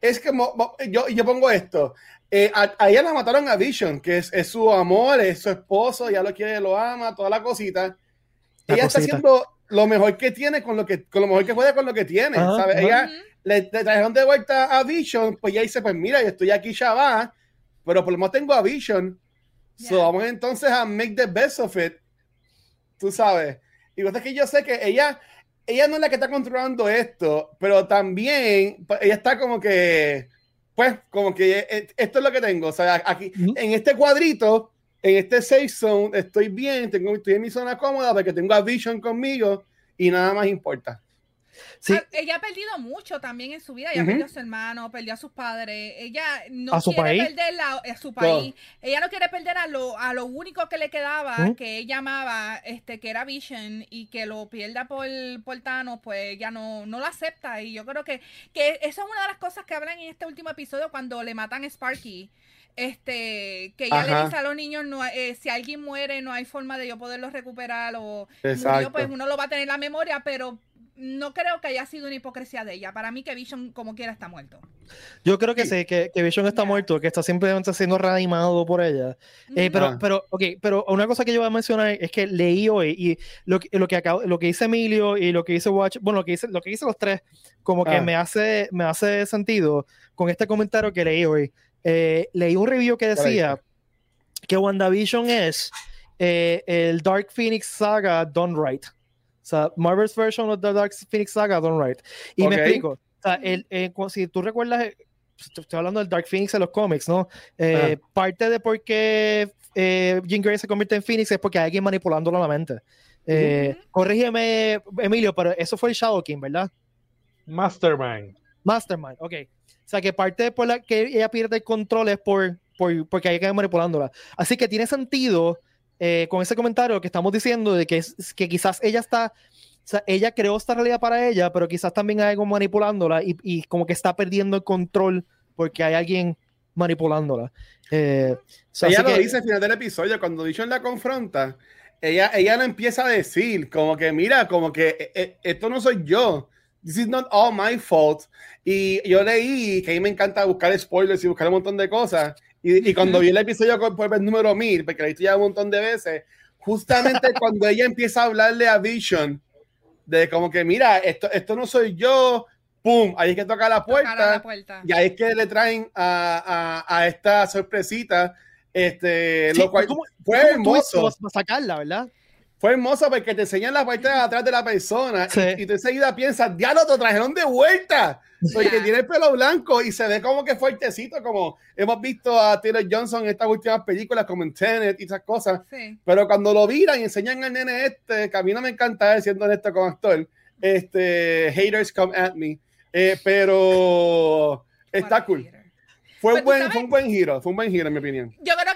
es como, yo, yo pongo esto, eh, a, a ella la mataron a Vision, que es, es su amor, es su esposo, ya lo quiere, lo ama, toda la cosita. La ella está cosita. haciendo lo mejor que tiene con lo que, con lo mejor que puede con lo que tiene, Ajá, ¿sabes? ajá. Ella le, le trajeron de vuelta a Vision, pues ella dice, pues mira, yo estoy aquí ya va, pero por lo menos tengo a Vision. So vamos entonces a make the best of it. Tú sabes. Y cosa es que yo sé que ella, ella no es la que está controlando esto, pero también pues, ella está como que, pues, como que eh, esto es lo que tengo. O sea, aquí, en este cuadrito, en este safe zone, estoy bien, tengo, estoy en mi zona cómoda porque tengo a Vision conmigo y nada más importa. Sí, Ah, Ella ha perdido mucho también en su vida. Ella Ujú. perdió a su hermano, perdió a sus padres. Ella no ¿A su quiere país? perder la- a su país. Ella no quiere perder a lo, a lo único que le quedaba, que ella amaba, este, que era Vision, y que lo pierda por, por Thanos, pues ella no, no lo acepta. Y yo creo que, que eso es una de las cosas que hablan en este último episodio cuando le matan a Sparky. Este, que Ajá. le dice a los niños, no, eh, si alguien muere, no hay forma de yo poderlo recuperar o Exacto. murió, pues uno lo va a tener en la memoria, pero no creo que haya sido una hipocresía de ella. Para mí que Vision como quiera está muerto. yo creo que Sí. sí, que, que Vision está muerto, que está simplemente siendo reanimado por ella. Eh, pero, Ah. pero, ok, pero una cosa que yo voy a mencionar es que leí hoy y lo, que- lo, que, acabo- lo que dice Emilio y lo que dice Watch, bueno, lo que dice, lo que dice los tres, como que Ah. me, hace, me hace sentido con este comentario que leí hoy. Eh, leí un review que decía que WandaVision es eh, el Dark Phoenix Saga done right. O sea, Marvel's version of the Dark Phoenix Saga done right. Y me explico. O sea, el, si tú recuerdas, eh, estoy estoy hablando del Dark Phoenix en los cómics, ¿no? Eh, Parte de por qué eh, Jean Grey se convierte en Phoenix es porque hay alguien manipulándolo a la mente. Eh, Corrígeme, Emilio, pero eso fue el Shadow King, ¿verdad? Mastermind. Mastermind, ok. O sea, que parte por la que ella pierde el control es por, por porque hay ir manipulándola. Así que tiene sentido eh, con ese comentario que estamos diciendo de que, es- que quizás ella está, o sea, ella creó esta realidad para ella, pero quizás también hay algo manipulándola y, y como que está perdiendo el control porque hay alguien manipulándola. Eh, o sea, ella lo que- dice al final del episodio, cuando Vision la confronta, ella, ella lo empieza a decir, como que mira, como que eh, eh, esto no soy yo. This is not all my fault. Y yo leí que a mí me encanta buscar spoilers y buscar un montón de cosas. Y, y cuando vi el episodio con- por el número 1000, porque lo he visto ya un montón de veces, justamente cuando ella empieza a hablarle a Vision, de como que mira, esto, esto no soy yo, pum, ahí es que toca la puerta. la puerta. Y ahí es que le traen a, a, a esta sorpresita, este, Sí, lo cual ¿cómo- fue ¿cómo tú hermoso. vas a sacarla, ¿verdad? Fue hermoso porque te enseñan la parte de atrás de la persona Sí. y, y tú enseguida piensas, diablo, te trajeron de vuelta. Porque Ya. tiene el pelo blanco y se ve como que fuertecito, como hemos visto a Taylor Johnson en estas últimas películas, como en Tenet y esas cosas. Sí. Pero cuando lo viran y enseñan al nene este, que a mí no me encanta siendo honesto como actor, este, haters come at me. Eh, pero está cool. Fue Pues buen, fue un buen giro, fue un buen giro en mi opinión. Yo creo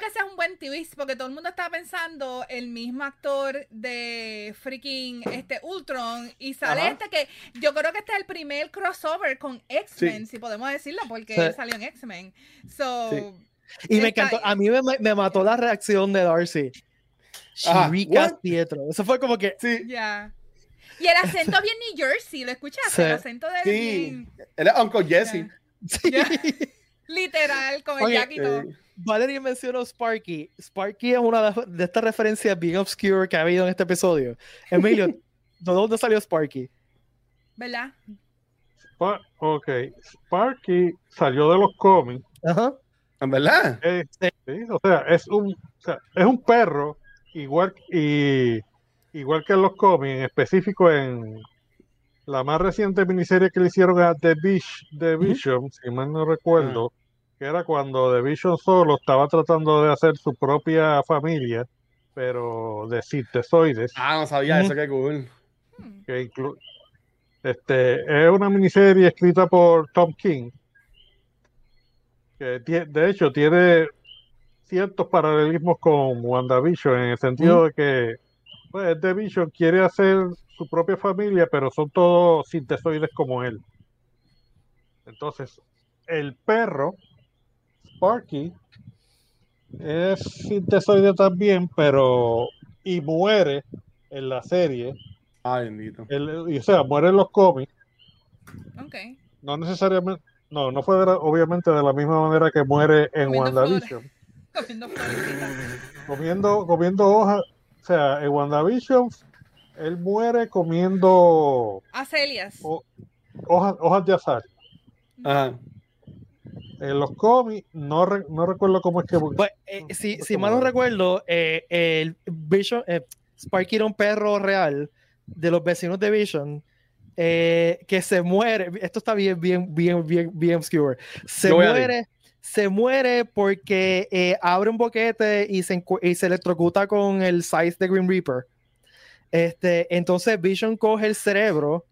buen twist porque todo el mundo está pensando el mismo actor de freaking este Ultron y sale Ajá. este que yo creo que este es el primer crossover con X-Men, si podemos decirlo, porque Sí. él salió en X-Men. So, Sí. Y me encantó, a mí me, me mató la reacción de Darcy. Pietro. Eso fue como que. Sí. Y el acento bien New Jersey, ¿lo escuchaste? Sí. El acento de sí. Él es Uncle Jesse. Sí. literal, con el Oye, jack y todo. Eh, Valerie mencionó Sparky. Sparky es una de, de estas referencias bien obscure que ha habido en este episodio. Emilio, ¿de dónde salió Sparky? ¿Verdad? Ok, Sparky salió de los cómics. Ajá. ¿En verdad? eh, sí, o sea, es un, o sea, es un perro igual y igual que en los cómics, en específico en la más reciente miniserie que le hicieron a The, The Vision, si mal no recuerdo, que era cuando The Vision solo estaba tratando de hacer su propia familia, pero de sintesoides. Ah, no sabía Ujú. eso, qué cool. Que inclu- este, es una miniserie escrita por Tom King, que de hecho tiene ciertos paralelismos con WandaVision, en el sentido de que pues, The Vision quiere hacer su propia familia, pero son todos sintesoides como él. Entonces, el perro, Sparky, es sintesoide también, pero y muere en la serie Ay, bendito. el- y, o sea, muere en los cómics, Ok. no necesariamente, no, no fue de la- obviamente de la misma manera que muere en Comiendo WandaVision, Comiendo comiendo, comiendo hojas, o sea, en WandaVision él muere comiendo Acelias. o- hojas, hojas de azar. Ajá. En los cómics, no, re- no recuerdo cómo es que Pues, eh, si, si mal no recuerdo, eh, el Vision, eh, Sparky era un perro real de los vecinos de Vision eh, que se muere. Esto está bien, bien, bien, bien, bien obscure. Se muere, se muere porque eh, abre un boquete y se, y se electrocuta con el size de Green Reaper. Este, entonces Vision coge el cerebro.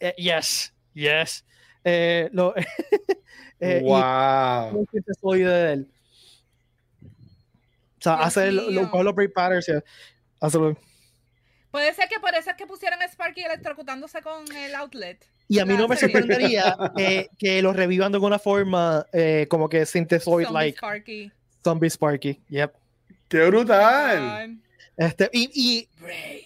eh, yes, yes. eh, lo, eh, y wow. un sintesoide de él. O sea, Dios hace lo, mío. lo, coge los Bray Patterns y hace lo- Puede ser que por eso es que pusieron a Sparky electrocutándose con el outlet. Y a mí no me sorprendería que, que lo revivan de alguna forma eh, como que Synthesoid Zombie like Sparky. Zombie Sparky. Yep. Qué brutal. Este, y, y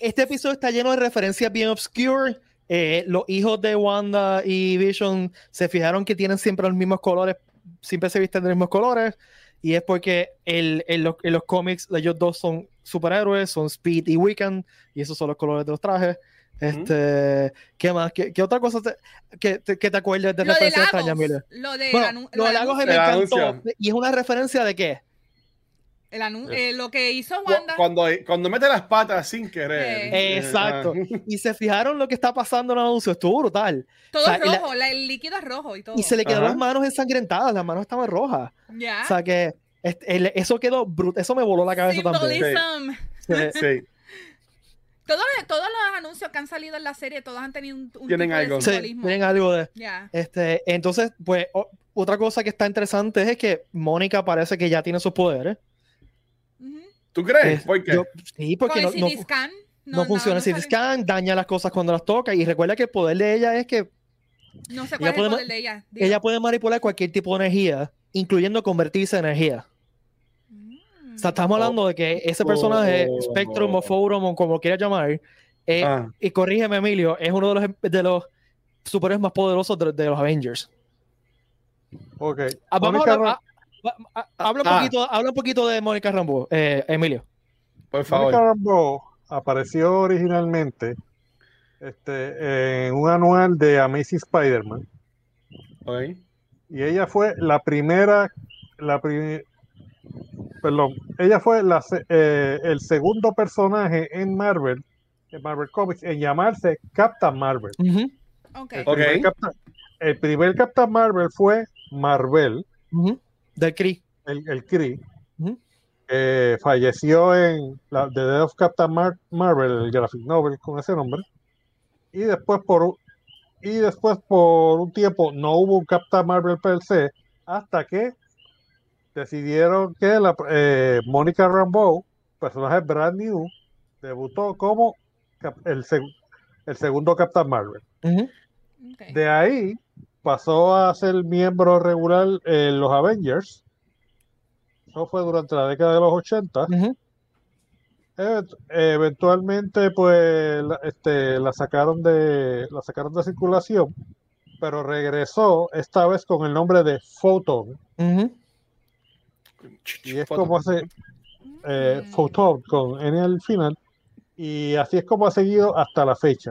este episodio está lleno de referencias bien obscure. Eh, los hijos de Wanda y Vision se fijaron que tienen siempre los mismos colores, siempre se visten de los mismos colores. Y es porque el, en, los, en los cómics ellos dos son superhéroes, son Speed y Weekend, y esos son los colores de los trajes. Este, ¿Qué más? ¿Qué, qué otra cosa te, que, te, que te acuerdas de Lo de extrañas, Lagos. Miller? Lo de Bueno, lo de Lagos me El encantó. ¿Y es una referencia de qué? El anu- eh, lo que hizo Wanda. Cuando, cuando mete las patas sin querer. Eh. Exacto. ah. Y se fijaron lo que está pasando en el anuncio, estuvo brutal. todo o sea, y la- rojo, la- el líquido es rojo y todo. Y se le quedaron Ajá. las manos ensangrentadas, las manos estaban rojas. Ya. O sea que el- eso quedó brutal, eso me voló la cabeza también. Symbolism. Sí. Sí. Todos, los- todos los anuncios que han salido en la serie, todos han tenido un, un Tienen tipo de algo. Sí, simbolismo. tienen algo de. Ya. Este, entonces, pues, o- otra cosa que está interesante es que Mónica parece que ya tiene sus poderes. ¿Tú crees? ¿Por qué? yo- sí, porque Con no, el no, scan. no funciona el CT scan, daña las cosas cuando las toca. Y recuerda que el poder de ella es que No sé Ella cuál es el poder de ella. Ella puede manipular cualquier tipo de energía, incluyendo convertirse en energía. Mm. O sea, estamos hablando de que ese personaje, Oh. Spectrum o Forum o como quiera llamar, eh, Ah, y corrígeme, Emilio, es uno de los, de los superhéroes más poderosos de, de los Avengers. Ok. Ah, vamos a hablar- habla, un Ah. poquito, habla un poquito de Mónica Rambo, eh, Emilio. por Mónica favor. Rambeau apareció originalmente este, en un anual de Amazing Spider-Man Ok. y ella fue la primera, la pri- perdón, ella fue la se- eh, el segundo personaje en Marvel, en Marvel Comics, en llamarse Captain Marvel. Ujú, Ok. El primer Captain, el primer Captain Marvel fue Marvel, Del Kree. el, el que falleció en la, The Death of Captain Mar- Marvel, el graphic novel con ese nombre. Y después por un- y después por un tiempo no hubo un Captain Marvel per se hasta que decidieron que la eh, Mónica Rambeau, personaje brand new, debutó como el, seg- el segundo Captain Marvel. De ahí pasó a ser miembro regular en los Avengers. Eso fue durante la década de los 80. ujú. Event- eventualmente, pues, la, este, la sacaron de, la sacaron de circulación, pero regresó esta vez con el nombre de Photon. Y es como hace eh, Mm. Photon con N al final. Y así es como ha seguido hasta la fecha.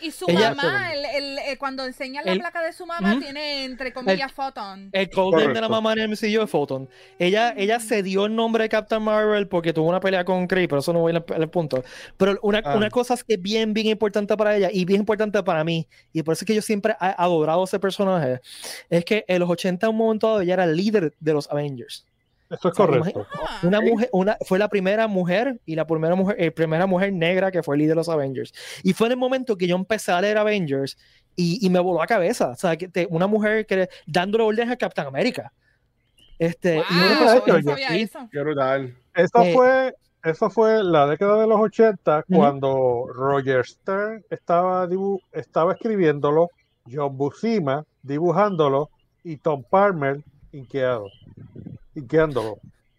Y su Ella- mamá, el, el- eh, cuando enseña la El- placa de su mamá, tiene entre comillas photon. El code name de la mamá en el MCU es Photon. Ella, ella se dio el nombre de Captain Marvel porque tuvo una pelea con Kree, pero eso no voy al al punto. Pero una, Ah. una cosa que es bien, bien importante para ella y bien importante para mí, y por eso es que yo siempre he adorado ese personaje, es que en los 80 en un momento dado ella era el líder de los Avengers. Esto es O sea, correcto. Ah, Una mujer, una, fue la primera mujer y la primera mujer, eh, primera mujer negra que fue líder de los Avengers. Y fue en el momento que yo empecé a leer Avengers y, y me voló la cabeza. O sea, que te- una mujer que dándole órdenes a Captain América. Este, y wow, hecho, no yo- sabía sí, eso. Qué brutal. Eso Eh, fue, eso fue la década de los 80 Ujú. cuando Roger Stern estaba, dibu- estaba escribiéndolo, John Buscema dibujándolo y Tom Palmer inqueado,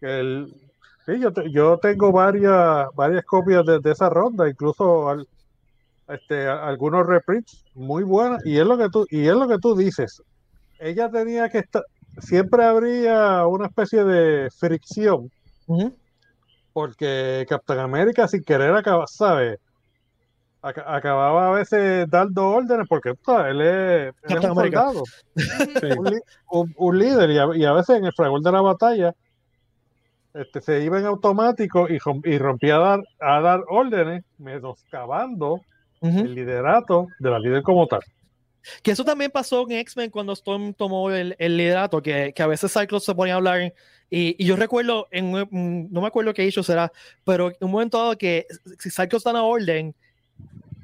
El, sí, yo, yo tengo varias, varias copias de, de esa ronda, incluso al- este, a- algunos reprints muy buenas y es lo que tú y es lo que tú dices. Ella tenía que estar, siempre habría una especie de fricción porque Captain América sin querer acaba, ¿sabes? Aca- acababa a veces dando órdenes porque él es, él es un soldado, Sí. un, un- un líder y a, y a veces en el fragor de la batalla este, se iba en automático y, y rompía a dar, a dar órdenes menoscabando Ujú. el liderato de la líder como tal. Que eso también pasó en X-Men cuando Storm tomó el, el liderato, que, que a veces Cyclops se ponía a hablar. Y, y yo recuerdo, en, no me acuerdo qué hizo será, pero en un momento dado que si Cyclops da una orden,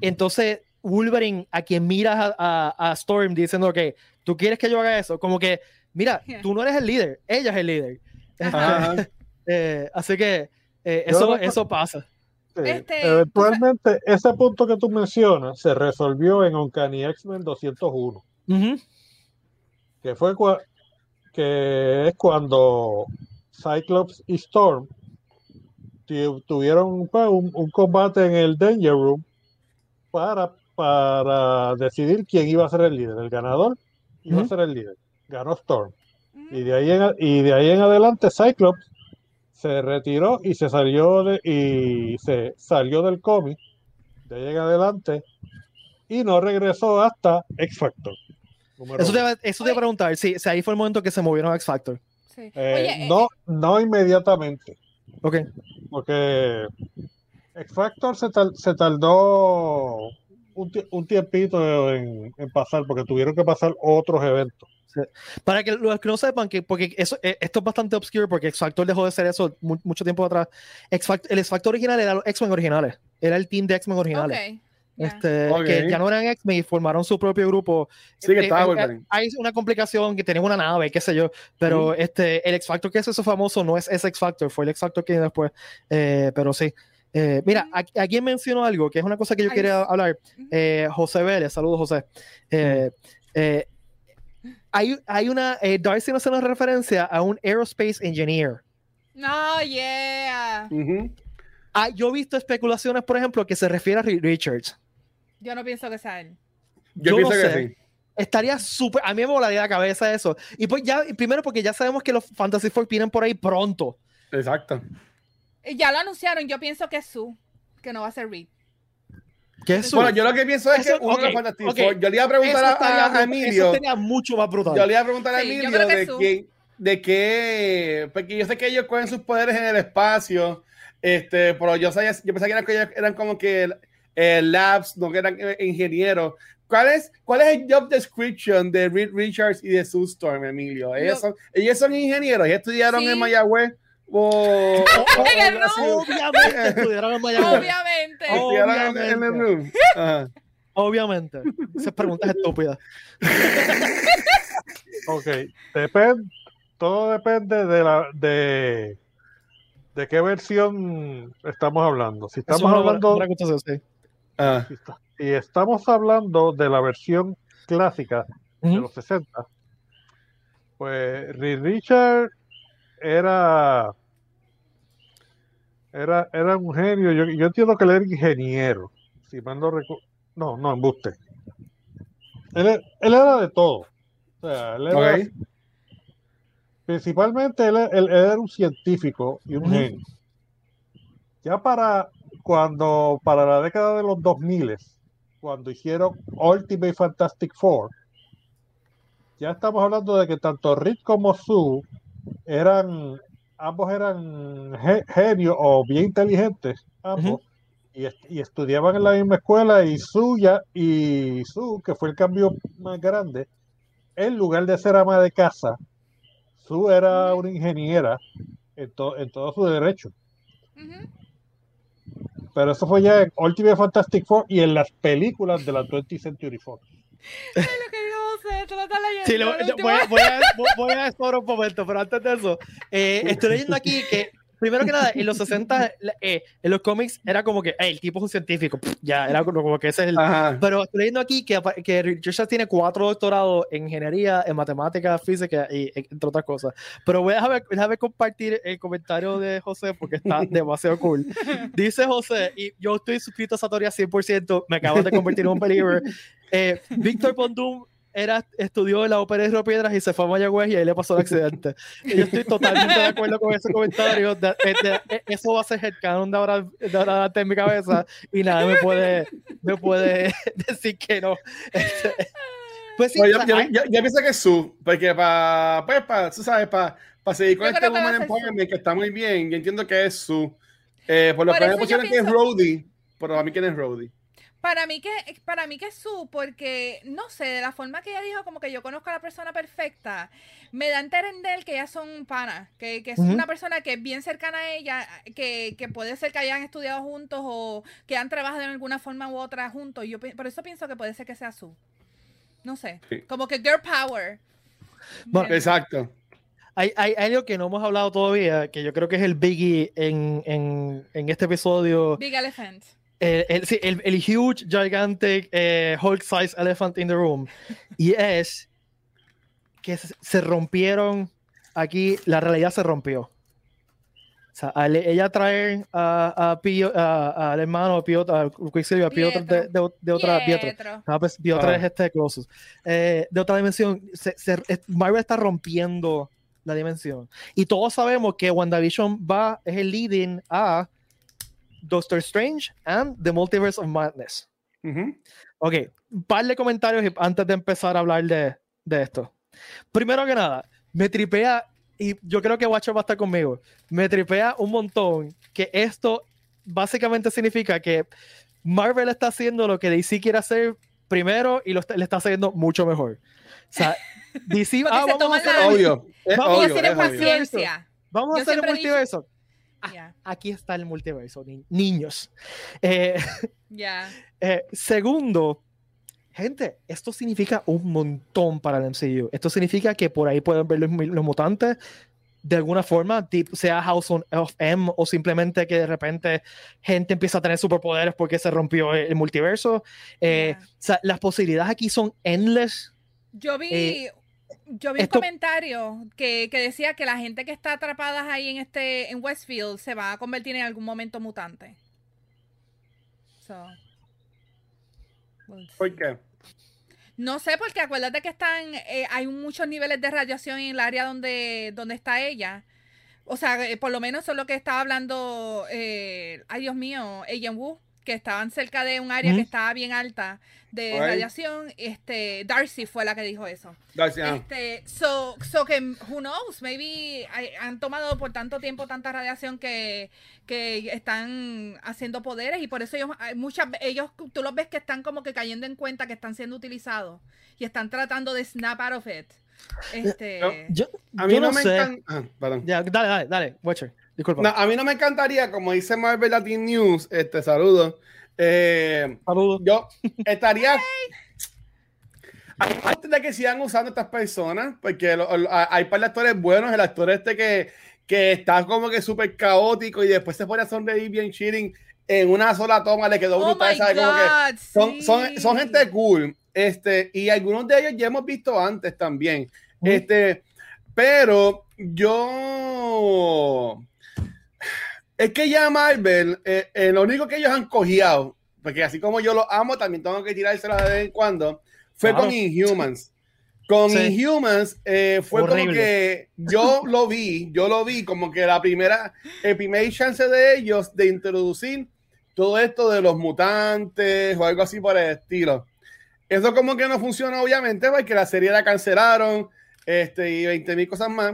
entonces Wolverine, a quien mira a, a- a Storm diciendo que tú quieres que yo haga eso, como que, mira, Yeah. tú no eres el líder, ella es el líder. Eh, así que eh, eso, no- eso pasa. Sí, Este, Eventualmente, ese punto que tú mencionas se resolvió en Uncanny X-Men 201. Ujú, que fue cua- que es cuando Cyclops y Storm tu- tuvieron pues, un, un combate en el Danger Room para, para decidir quién iba a ser el líder. El ganador iba a ser el líder. Ganó Storm. mm, Y de ahí en, y de ahí en adelante Cyclops se retiró y se salió de y se salió del cómic de ahí en adelante y no regresó hasta X Factor. Eso te, eso te iba a preguntar, si, si ahí fue el momento que se movieron a X Factor. sí. Eh, Oye, eh, no, no inmediatamente, Ok. porque X Factor se, tal- se tardó un, un tiempito en, en pasar, porque tuvieron que pasar otros eventos. Para que los que no sepan, que, porque eso, eh, esto es bastante obscure, porque X Factor dejó de ser eso mu- mucho tiempo atrás. X el X Factor original era los X-Men originales. Era el team de X-Men originales. Este. Que ya no eran X-Men y formaron su propio grupo. Sí, que Eh, estaba eh, hay una complicación que tenía una nave, qué sé yo, pero este, el X Factor que es eso famoso no es ese X Factor, fue el X Factor que viene después. Eh, pero sí. Eh, mira, aquí- mencionó algo que es una cosa que yo Ay, quería hablar. Eh, José Vélez, saludos José. Eh, eh, hay, hay una, eh, Darcy nos hace una referencia a un aerospace engineer. No, yeah. Ah, yo he visto especulaciones, por ejemplo, que se refiere a Richards. Yo no pienso que sea él. Yo, Yo pienso no que sé. sí. Estaría súper, a mí me volaría la cabeza eso. Y pues ya, primero porque ya sabemos que los Fantasy Four vienen por ahí pronto. Exacto. Eh, Ya lo anunciaron, yo pienso que es su, que no va a ser Reed. ¿Qué es Bueno, yo lo que pienso es Eso- que uno de los ok, Fantastic ok. Four- Yo le iba a preguntar eso, a- Emilio. eso mucho más brutal. Yo le iba a preguntar a Sí, Emilio de su. qué, de qué, porque yo sé que ellos cogen sus poderes en el espacio, este, pero yo sabía, yo pensaba que eran, que ellos eran como que eh, labs, no que eran eh, ingenieros. ¿Cuál es, ¿Cuál es el job description de Reed Richards y de Sue Storm, Emilio? Ellos, Lo- son, ellos son ingenieros, ellos estudiaron Sí. en Mayagüez o, o- o- En el algo así. Obviamente estudiaron en Mayagüez. Obviamente. Oh. Estudiaron en- el Obviamente. room. Ajá. Obviamente. Esas preguntas estúpidas. Ok, depende, todo depende de la de, de qué versión estamos hablando. Si estamos es buena- hablando, buena sí. Ah, si está- si estamos hablando de la versión clásica de Ujú. los 60, pues Reed Richard era era, era un genio. Yo, yo entiendo que él era ingeniero. Si mal no recu- No, no, embuste. Él, e- él era de todo. O sea, él era, principalmente él, él- él era un científico y un genio. Ya para cuando, para la década de los 2000, cuando hicieron Ultimate Fantastic Four, ya estamos hablando de que tanto Rick como Sue eran, ambos eran ge- genios o bien inteligentes, ambos, y, y estudiaban en la misma escuela, y Sue, ya, y Sue, que fue el cambio más grande, en lugar de ser ama de casa, Sue era una ingeniera en, to- en todo su derecho. Pero eso fue ya en Ultimate Fantastic Four y en las películas de la 20th Century Fox. Ay, lo que dijo José, tú lo estás leyendo. Sí, lo- yo- voy, a- voy a, voy a ahora un momento, pero antes de eso, eh, estoy leyendo aquí que, primero que nada, en los 60, la- eh, en los cómics era como que, "Ey, el tipo es un científico, pff, ya, era como, que ese es el... Ajá. Pero estoy leyendo aquí que, que Richard tiene cuatro doctorados en ingeniería, en matemáticas, física y entre otras cosas. Pero voy a dejar, déjame compartir el comentario de José porque está demasiado cool. Dice José, y yo estoy suscrito a esa teoría 100%, me acabo de convertir en un believer. Eh, Víctor Pondum era, estudió en la ópera de Río Piedras y se fue a Mayagüez y ahí le pasó el accidente. Y yo estoy totalmente de acuerdo con ese comentario. de- de- de- eso va a ser headcanon de ahora, de ahora en mi cabeza y nada me puede, me puede decir que no. Este, pues sí, No, o yo, sea, yo, hay- yo- yo pienso que es su, porque para, pues, para, tú sabes, para, para seguir con Yo este Woman. Empowerment que está muy bien, yo entiendo que es su. Eh, por lo que me pusieron que es Rhodey, pero a mí quién es Rhodey. Para mí que para mí que es su porque no sé, de la forma que ella dijo como que yo conozco a la persona perfecta, me da a entender que ellas son panas, que, que es una persona que es bien cercana a ella, que, que puede ser que hayan estudiado juntos o que han trabajado en alguna forma u otra juntos. Yo por eso pienso que puede ser que sea su. No sé, Sí. como que girl power. Bueno, Bien. Exacto. hay, hay algo que no hemos hablado todavía, que yo creo que es el biggie en, en, en este episodio. Big Elephant. El, el, sí, el, el huge, gigantic, eh, Hulk size elephant in the room. Y es que se, rompieron aquí, la realidad se rompió. O sea, ella traer a, a Pío- a- al hermano Piotr, a Quicksilver, a Piotr de, de, de otra, Pietro. Pietro. Ah, pues, Ah. es este Colossus. Eh, de otra dimensión. Se, se- es- Marvel está rompiendo la dimensión. Y todos sabemos que WandaVision va, es el leading a Doctor Strange and the Multiverse of Madness. Ujú. Ok, un par de comentarios antes de empezar a hablar de, de esto. Primero que nada, me tripea, y yo creo que Watcher va a estar conmigo, me tripea un montón que esto básicamente significa que Marvel está haciendo lo que DC quiere hacer primero y lo está- le está haciendo mucho mejor. O sea, DC, ah, vamos a hacer, la- Obvio. Es Vamos a obvio, Ellos tienen es obvio. paciencia. vamos a yo hacer el multiverso. Ah, Ya, Aquí está el multiverso, ni- niños. Eh, ya. Eh, segundo, gente, esto significa un montón para el MCU. Esto significa que por ahí pueden ver los, los mutantes de alguna forma, sea House of M o simplemente que de repente gente empieza a tener superpoderes porque se rompió el, multiverso. Eh, Ya. o sea, las posibilidades aquí son endless. Yo vi, Eh, yo vi esto- un comentario que, que decía que la gente que está atrapada ahí en este en Westfield se va a convertir en algún momento mutante. So, we'll see. ¿Por qué? No sé, porque acuérdate que están, eh, hay muchos niveles de radiación en el área donde, donde está ella. O sea, eh, por lo menos eso es lo que estaba hablando, eh, ay Dios mío, Agent Wu, que estaban cerca de un área que Ujú. estaba bien alta de radiación. Este, Darcy fue la que dijo eso. Darcy. Este, so, so que, who knows, maybe hay- han tomado por tanto tiempo tanta radiación que, que están haciendo poderes y por eso ellos, muchas, ellos, tú los ves que están como que cayendo en cuenta que están siendo utilizados y están tratando de snap out of it. Este, No, Yo, A mí yo no, no me sé. encanta. ah, perdón. Ya, dale, dale, dale, Watcher. Disculpa. No, a mí no me encantaría, como dice Marvel Latin News, este saludo. Eh, Saludos. yo estaría. Antes de que sigan usando estas personas, porque lo- lo- hay par de actores buenos, el actor este que, que está como que súper caótico y después se pone a sonreír bien chilling en una sola toma, le quedó oh brutal, my ¿sabes? Como que son, son, sí. son gente cool. Este, y algunos de ellos ya hemos visto antes también. Este, pero yo. Es que ya Marvel, eh, eh, lo único que ellos han cogido, porque así como yo los amo, también tengo que tirárselo de vez en cuando, fue Claro. con Inhumans. Con Sí. Inhumans eh, fue como que yo lo vi, yo lo vi como que la primera, el primer chance de ellos de introducir todo esto de los mutantes o algo así por el estilo. Eso como que no funciona obviamente porque la serie la cancelaron este, y 20 mil cosas más.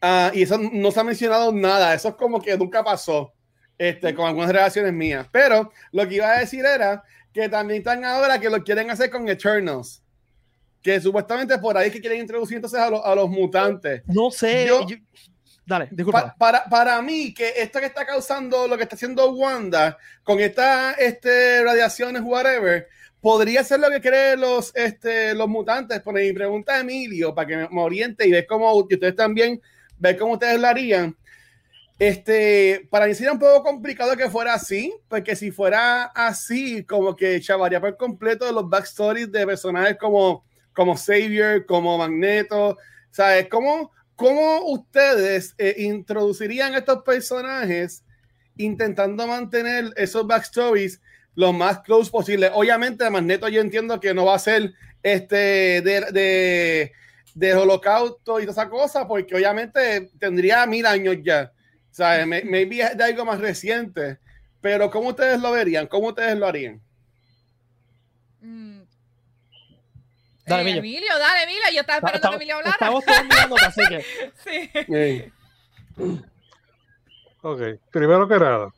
Ah, y eso no se ha mencionado nada, eso es como que nunca pasó este, con algunas relaciones mías. Pero lo que iba a decir era que también están ahora que lo quieren hacer con Eternals. Que supuestamente por ahí que quieren introducir entonces a, los- a los mutantes. No sé. Yo- yo- Dale, disculpa. Pa- para, para mí, que esto que está causando lo que está haciendo Wanda con estas este, radiaciones, whatever, podría ser lo que creen los, este, los mutantes. Por mi pregunta a Emilio, para que me, me oriente y ver cómo ustedes también, ver cómo ustedes lo harían. Este, para mí sería un poco complicado que fuera así, porque si fuera así, como que chavaría por completo los backstories de personajes como, como Xavier, como Magneto, ¿sabes? ¿Cómo, cómo ustedes eh, introducirían estos personajes intentando mantener esos backstories lo más close posible? Obviamente, Magneto yo entiendo que no va a ser este de, de holocausto y toda esa cosa, porque obviamente tendría mil años ya. ¿Sabes? May- Maybe es de algo más reciente. Pero ¿cómo ustedes lo verían? ¿Cómo ustedes lo harían? Mm. Dale, Eh, Emilio. Emilio, dale, Emilio. Yo estaba esperando que Emilio hablara. Estamos todos mirándote, así que. Sí. Ok, primero que nada,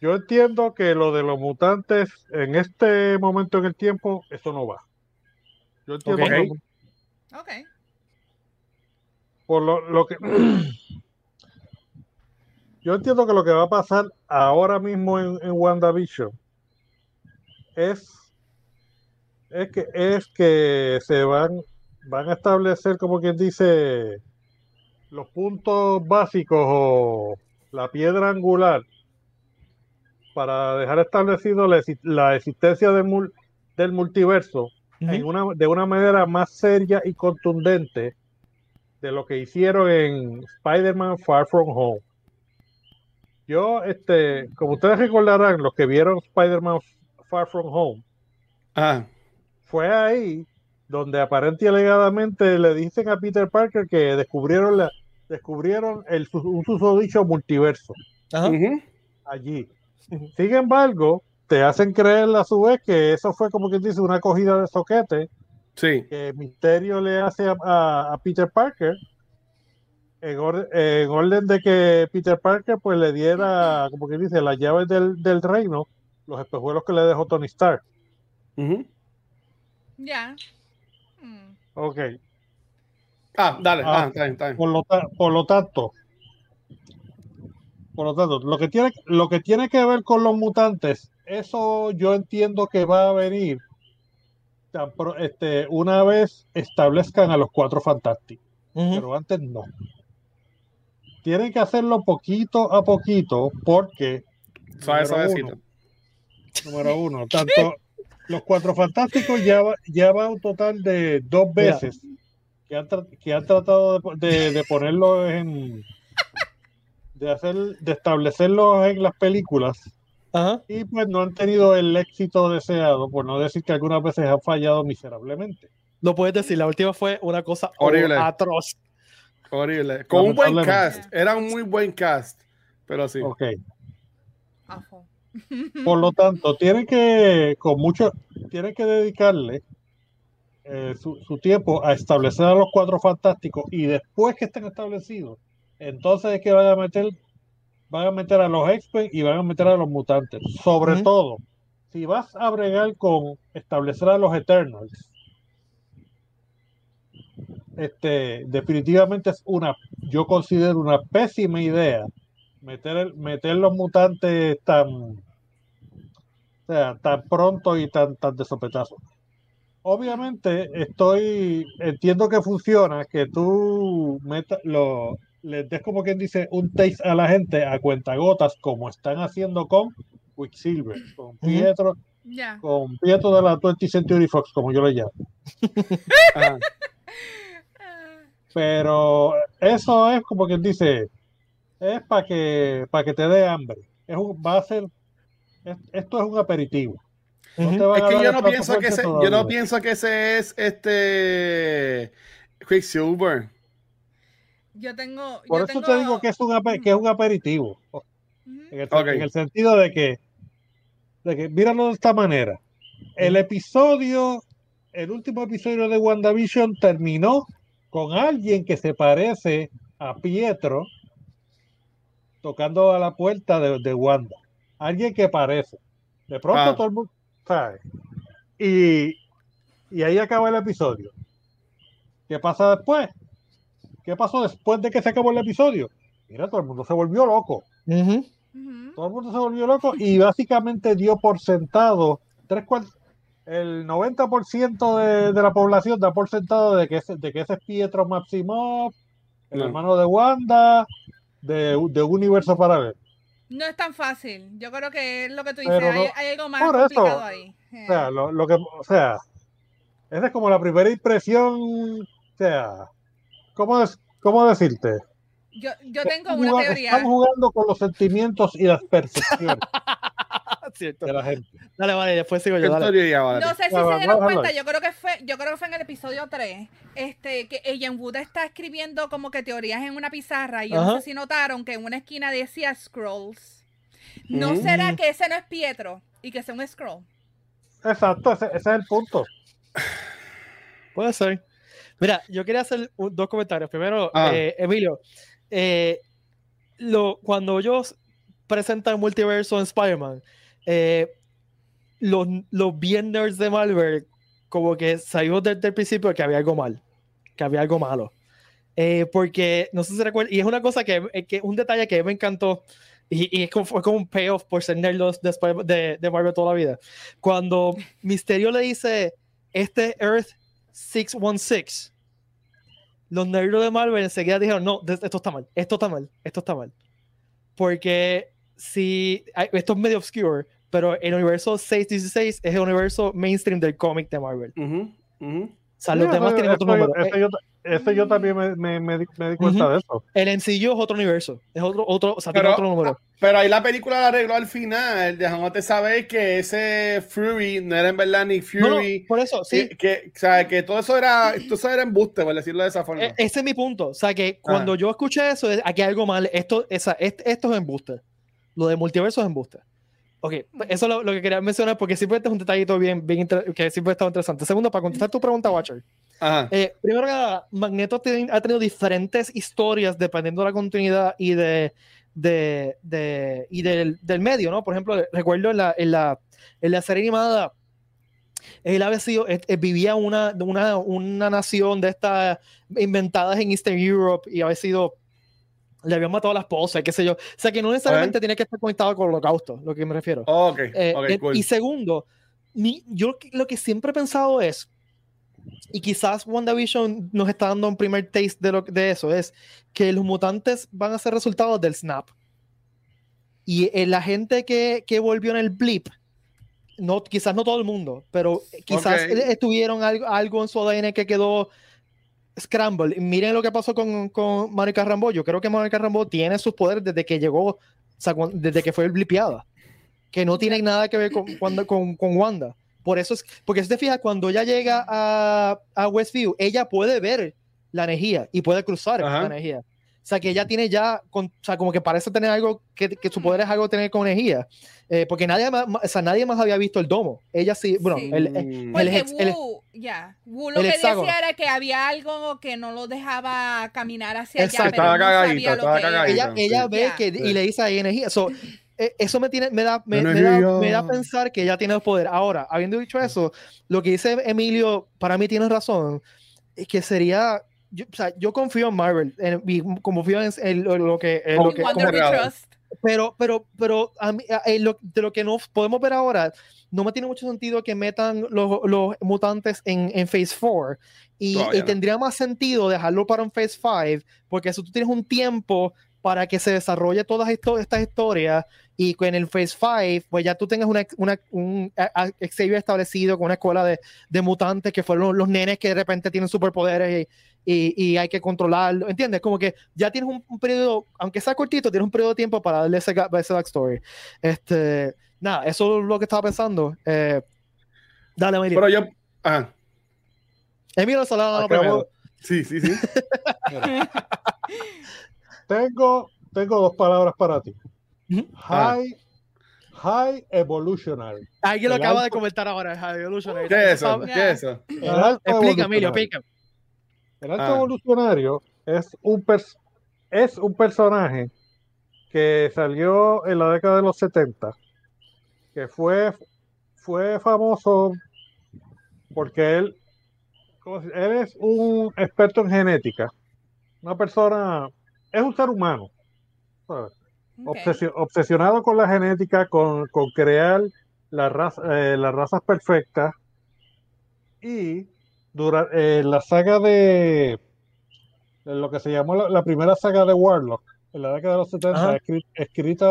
yo entiendo que lo de los mutantes en este momento en el tiempo, eso no va. Yo entiendo que Ok. por lo, lo que yo entiendo que lo que va a pasar ahora mismo en, en WandaVision es es que es que se van van a establecer como quien dice los puntos básicos o la piedra angular para dejar establecido la, la existencia del multiverso en Ujú. una, de una manera más seria y contundente de lo que hicieron en Spider-Man Far From Home. Yo, este, como ustedes recordarán, los que vieron Spider-Man Far From Home, Ah, fue ahí donde aparente y alegadamente le dicen a Peter Parker que descubrieron la, descubrieron el, su- un susodicho multiverso Ajá. allí. Sin embargo, te hacen creer a su vez que eso fue como quien dice una cogida de soquete Sí. que Misterio le hace a, a- a Peter Parker en, orde- en orden de que Peter Parker pues le diera, como que dice, las llaves del, del reino los espejuelos que le dejó Tony Stark. Ya. Mm. Ok. Ah, dale, Ah. ah, está bien, está bien. Por lo, por lo tanto, por lo tanto, lo que tiene, lo que tiene que ver con los mutantes, eso yo entiendo que va a venir este, una vez establezcan a los cuatro fantásticos, pero antes no. Tienen que hacerlo poquito a poquito porque Suave, número suavecito. uno, número uno, tanto los cuatro fantásticos ya va, ya va un total de dos Mira. veces que han, tra- que han tratado de, de, de ponerlo en de hacer de establecerlo en las películas Ajá. y pues no han tenido el éxito deseado por no decir que algunas veces han fallado miserablemente Lo puedes decir, la última fue una cosa Horrible. atroz. Horrible. Con un buen cast. Era un muy buen cast. Pero sí. ok. Por lo tanto, tienen que, con mucho, tienen que dedicarle eh, su, su tiempo a establecer a los cuatro fantásticos y después que estén establecidos, entonces es que van a meter, van a meter a los X-Men y van a meter a los mutantes. Sobre todo, si vas a bregar con establecer a los Eternals, este, definitivamente es una, yo considero una pésima idea meter, el- meter los mutantes tan, o sea, tan pronto y tan, tan de sopetazo. Obviamente estoy, entiendo que funciona, que tú meta, lo, les des como quien dice un taste a la gente a cuentagotas, como están haciendo con Quicksilver, con Pietro, Ya. con Pietro de la 20th Century Fox, como yo le llamo. Ah, Pero eso es como quien dice, es para que, para que te dé hambre. Es un, va a ser, es- esto es un aperitivo. No te van Es a que yo no pienso que ese, yo no pienso que ese es este Quicksilver. Yo tengo. Por yo eso tengo... te digo que es un, que es un aperitivo. En el, Ok. en el sentido de que, de que, míralo de esta manera. El episodio, el último episodio de WandaVision terminó con alguien que se parece a Pietro tocando a la puerta de, de Wanda. Alguien que parece. De pronto Ah. todo el mundo sabe. Y, y ahí acaba el episodio. ¿Qué pasa después? ¿Qué pasó después de que se acabó el episodio? Mira, todo el mundo se volvió loco. Todo el mundo se volvió loco y básicamente dio por sentado tres cuartos. El 90% de, de la población da por sentado de que ese, de que ese es Pietro Maximoff, el No. hermano de Wanda, de, de un universo paralelo. No es tan fácil. Yo creo que es lo que tú dices. No- hay, hay algo más por eso. complicado ahí. O sea, lo, lo que, o sea, esa es como la primera impresión. O sea, ¿cómo, des- cómo decirte? yo, yo tengo Estamos una jugando- teoría. Estamos jugando con los sentimientos y las percepciones Cierto. de la gente. Dale, vale, después sigo ¿Qué yo. Dale. No sé si Ya, se va, dieron cuenta, yo creo que fue, yo creo que fue en el episodio 3, este, que Ellen Wood está escribiendo como que teorías en una pizarra y yo no sé si notaron que en una esquina decía scrolls. ¿No Mm. será que ese no es Pietro y que sea un scroll? Exacto, ese, ese es el punto. Puede ser. Mira, yo quería hacer un- dos comentarios. Primero, Ah. eh, Emilio, eh, lo, cuando ellos presentan multiverso en Spider-Man, eh, los, los bien nerds de Marvel, como que sabíamos desde el principio que había algo mal, que había algo malo. Eh, porque, no sé si recuerdan, y es una cosa que, eh, que un detalle que me encantó, y, y fue como un payoff por ser nerdos de, de, de Marvel toda la vida. Cuando Misterio le dice, este Earth 616. Los nerds de Marvel enseguida dijeron, no, esto está mal, esto está mal, esto está mal. Porque si, esto es medio obscure, pero el universo 616 es el universo mainstream del cómic de Marvel. Sea, los Sí, demás eso- tienen otro eso número. eso yo, eso yo también me, me- me di, me di cuenta Ujú. de eso. El MCU es otro universo, es otro, otro, o sea, tiene Pero- otro número. Pero ahí la película la arregló al final, dejándote saber que ese Fury no era en verdad ni No, no, Fury. por eso, sí, que, que, o sea, que todo eso era, todo eso era embuste, por decirlo de esa forma. E- ese es mi punto. O sea, que Ah. cuando yo escuché eso, es- aquí hay algo mal. Esto, esa, est- esto es embuste. Lo de multiverso es embuste. Ok, eso es lo, lo que quería mencionar porque simplemente es un detallito bien, bien inter- que siempre ha estado interesante. Segundo, para contestar tu pregunta, Watcher. Ajá. Eh, primero que nada, Magneto ha tenido diferentes historias dependiendo de la continuidad y de, de, de y del, del, medio, ¿no? Por ejemplo, recuerdo en la, en la, en la serie animada, él había sido, él, vivía una, una, una nación de estas inventadas en Eastern Europe y había sido le habían matado a la esposa, qué sé yo. O sea, que no necesariamente tiene que estar conectado con el holocausto, lo que me refiero. okay, eh, okay, cool. Y segundo, mi, yo lo que siempre he pensado es, y quizás WandaVision nos está dando un primer taste de, lo, de eso, es que los mutantes van a ser resultados del snap. Y eh, la gente que, que, volvió en el blip, no, quizás no todo el mundo, pero quizás okay. estuvieron algo, algo en su ADN que quedó Scramble. Miren lo que pasó con, con Mónica Rambo. Yo creo que Mónica Rambo tiene sus poderes desde que llegó, desde que fue blipeada. Que no tiene nada que ver con, con, con Wanda. Por eso es, porque si te fijas, cuando ella llega a, a Westview, ella puede ver la energía y puede cruzar Ajá. la energía. O sea, que ella tiene ya, con, o sea, como que parece tener algo, que, que su poder es algo tener con energía. Eh, porque nadie más, o sea, nadie más había visto el domo. Ella sí, bueno, sí. el, el, el, el Wu, ya, Wu lo que hexágono. decía era que había algo que no lo dejaba caminar hacia Exacto. allá, pero estaba no sabía estaba lo que cagadita. ella, ella sí. ve Yeah. que, y le dice ahí energía. So, eh, eso me, tiene, me, da, me, me, da, me da pensar que ella tiene el poder. Ahora, habiendo dicho eso, lo que dice Emilio, para mí tiene razón, es que sería yo, o sea, yo confío en Marvel, en, y confío en, en lo, lo, que, en lo que Wonder como, We Trust. pero, pero, pero a mí, a, lo, de lo que no podemos ver ahora, no me tiene mucho sentido que metan los, los mutantes en, en Phase 4 y, tendría más sentido dejarlo para un Phase 5 porque eso tú tienes un tiempo para que se desarrolle todas esto, estas historias y que en el Phase 5 pues ya tú tengas una, una, un Xavier establecido con una escuela de, de mutantes que fueron los, los, nenes que de repente tienen superpoderes y, y, y, hay que controlarlo, ¿entiendes? Como que ya tienes un, un, periodo, aunque sea cortito, tienes un periodo de tiempo para darle ese, ese backstory. Este, nada, eso es lo que estaba pensando. Eh, dale, Emilio. Pero yo, ajá. Emilio Solano primero. Sí, sí, sí. tengo, tengo dos palabras para ti. High, high Evolutionary. Alguien lo acaba de comentar ahora, High Evolutionary. ¿Qué es eso? ¿Qué es eso? Explica, Emilio, explica. El alto ah. evolucionario es un, es un personaje que salió en la década de los 70, que fue, fue famoso porque él, él es un experto en genética, una persona, es un ser humano, okay. Obsesio, obsesionado con la genética, con, con crear la raza, eh, las razas perfectas. Y durante eh, la saga de, de, lo que se llamó la, la, primera saga de Warlock en la década de los 70 escrita, escrita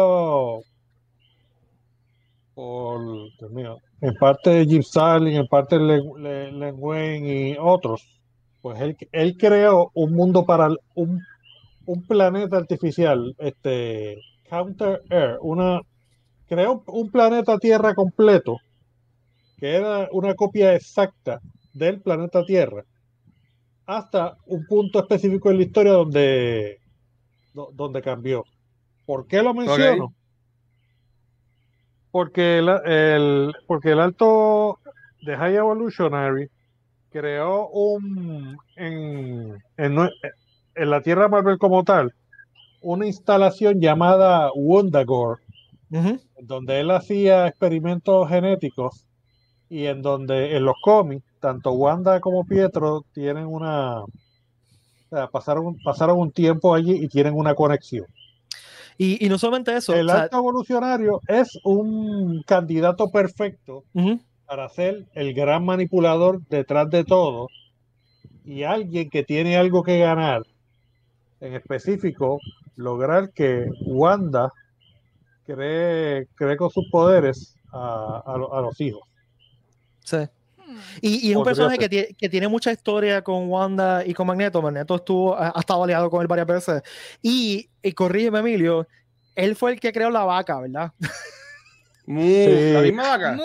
por Dios mío, en parte de Jim Starlin, en parte de Len, Len Wayne y otros. Pues él, él creó un mundo para un, un planeta artificial este Counter Air una creó un planeta Tierra completo que era una copia exacta del planeta Tierra hasta un punto específico en la historia donde, donde cambió. ¿Por qué lo menciono? Okay. Porque, el, el, porque el alto de High Evolutionary creó un en, en, en, la Tierra Marvel como tal una instalación llamada Wundagore, uh -huh. donde él hacía experimentos genéticos y en donde en los cómics tanto Wanda como Pietro tienen una o sea, pasaron, pasaron un tiempo allí y tienen una conexión. Y, y no solamente eso. El o sea, alto evolucionario es un candidato perfecto uh -huh. para ser el gran manipulador detrás de todo y alguien que tiene algo que ganar. En específico, lograr que Wanda cree, cree con sus poderes a, a, a los hijos. Sí. Y, y, es un personaje que tiene, que tiene, mucha historia con Wanda y con Magneto. Magneto estuvo, ha, ha estado aliado con él varias veces. Y, y corrígeme, Emilio, él fue el que creó la vaca, ¿verdad? Sí. ¿La misma vaca?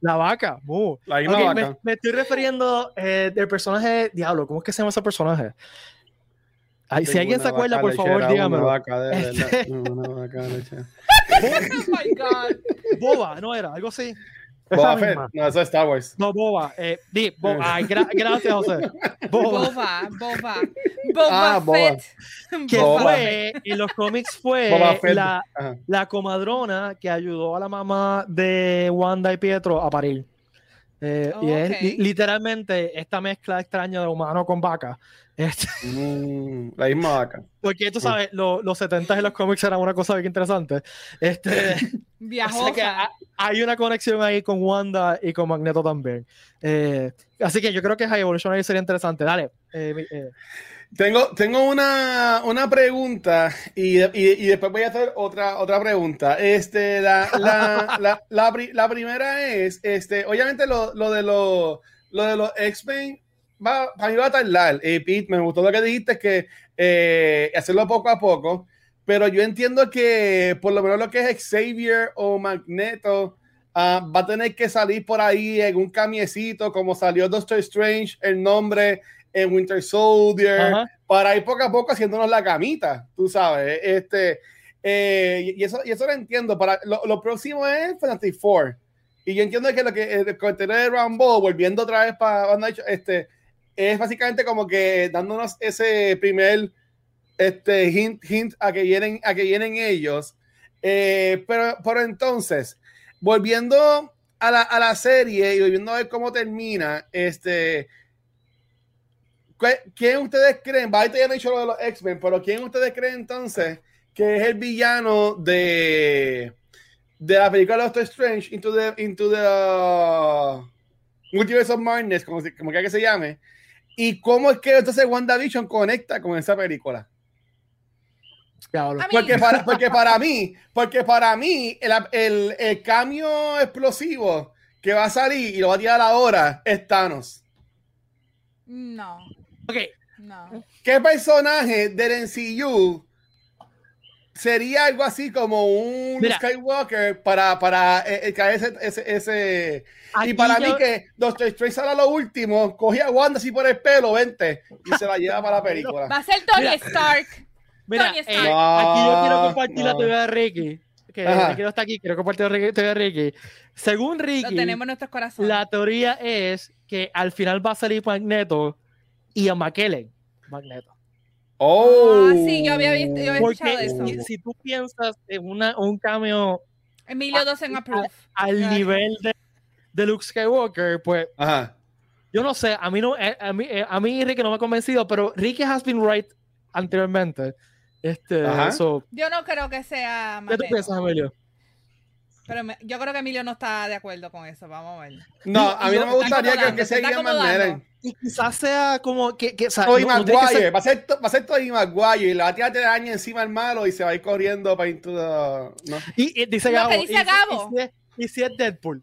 La vaca. La misma okay, vaca. Me, me, estoy refiriendo eh, del personaje Diablo. ¿Cómo es que se llama ese personaje? Ay, si alguien se acuerda, por favor, dígamelo. Una vaca de verdad. una vaca leche. oh my God. Boba, no era, algo así. Boba Fett. No, eso es Star Wars. No, Boba. Eh, di, Bo- Ay, gra- gracias, José. Boba. Boba, Boba, Boba Ah, Boba. Que Boba. fue, en los cómics fue Boba la comadrona que ayudó a la mamá de Wanda y Pietro a parir. Eh, y es Ok. li- literalmente esta mezcla extraña de humano con vaca. Este, Mm, la misma vaca. porque tú sabes, lo- los 70 en los cómics eran una cosa bien interesante. Este, así que Viajosa. ha- hay una conexión ahí con Wanda y con Magneto también. Eh, así que yo creo que High Evolutionary sería interesante. Dale. eh, eh, Tengo, tengo una, una pregunta y, y- y después voy a hacer otra, otra pregunta. Este, la, la, la, la pri- la primera es, este, obviamente lo, lo de los lo de los X-Men va, para mí va a tardar. Eh, Pete, me gustó lo que dijiste, que eh, hacerlo poco a poco, pero yo entiendo que por lo menos lo que es Xavier o Magneto ah, va a tener que salir por ahí en un camiecito, como salió Doctor Strange, el nombre en Winter Soldier ajá. para ir poco a poco haciéndonos la camita, tú sabes. Este, eh, y, eso, y eso lo entiendo. Para, lo, lo próximo es Fantastic Four. Y yo entiendo que lo que el comentario de Rambo, volviendo otra vez para este, es básicamente como que dándonos ese primer este, hint, hint a que vienen, a que vienen ellos. Eh, pero, pero entonces, volviendo a la, a la serie y volviendo a ver cómo termina, este, ¿Qué- ¿Quién ustedes creen? Ahorita ya han dicho lo de los X-Men, pero ¿quién ustedes creen entonces que es el villano de, de la película de Doctor Strange Into the, into the uh, Multiverse of Madness, como, como quiera que se llame? ¿Y cómo es que entonces WandaVision conecta con esa película? Porque para, porque para mí, porque para mí, el, el, el cambio explosivo que va a salir y lo va a tirar ahora es Thanos. No, Ok, no. ¿Qué personaje del MCU sería algo así como un Mira. Skywalker para, para eh, eh, caer ese, ese, ese- Y para yo- mí que Doctor Strange sale a lo último, cogía a Wanda así por el pelo, vente, y se la lleva para la Va película. a ser Tony Mira. Stark. Mira, Tony eh, Stark. aquí yo quiero No, compartir la teoría de Ricky. Que. Ricky no está aquí, quiero compartir la teoría de Ricky. Según Lo Ricky, tenemos en nuestros corazones. la teoría es que al final va a salir Magneto y a McKellen. Magneto. Oh, Ah, sí, yo había visto- yo había Porque escuchado eso. si, si tú piensas en una, un cameo Emilio Dosen approve. al Claro. nivel de, de Luke Skywalker, pues Ajá. yo no sé, a mí no, eh, a mí, eh, a mí Ricky no me ha convencido, pero Ricky has been right anteriormente. Este, Ajá. so, Yo no creo que sea ¿qué tú Magneto, piensas, Emilio? Pero me- yo creo que Emilio no está de acuerdo con eso. Vamos a ver. No, Y- a y mí no me gustaría que, que se sea está Ian acomodando. McKellen. Y quizás sea como que, que o sea, no- Maguire, ser- va a ser, to- va a ser Tobey Maguire y le va a tirar telaraña encima al malo y se va a ir corriendo para. ¿no? y, y dice Gabo, dice y si- Gabo. Y, si es, y si es Deadpool.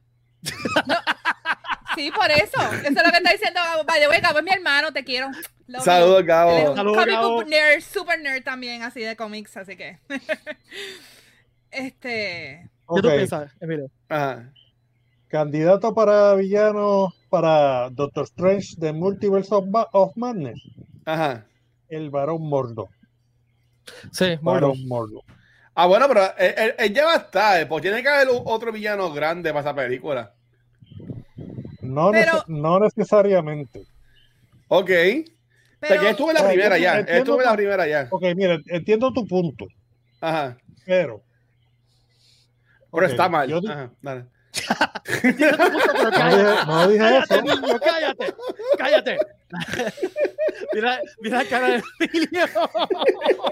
Sí, por eso. Eso es lo que está diciendo Gabo. The way, Gabo es mi hermano, te quiero. Love Saludos, Gabo. Saludos, comic Gabo. book nerd, super nerd también, así de cómics, así que. este. ¿Qué tú Ok, piensas, Emilio? Ajá. Candidato para villano para Doctor Strange de Multiverse of, Ma- of Madness. Ajá. El varón Mordo. Sí, bueno. Varón Mordo. Ah, bueno, pero él, él- él ya va a estar, pues tiene que haber otro villano grande para esa película. No, Pero- nece- no necesariamente. Ok. Pero, que estuve en la Ah, primera yo ya. Estuve en la primera ya. Ok, mira, entiendo tu punto, Ajá. pero. Pero está mal. yo di- Ajá, dale. Entiendo tu punto, pero No cállate, dije, no dije cállate, eso. niño, cállate, cállate. mira, mira la cara de Emilio.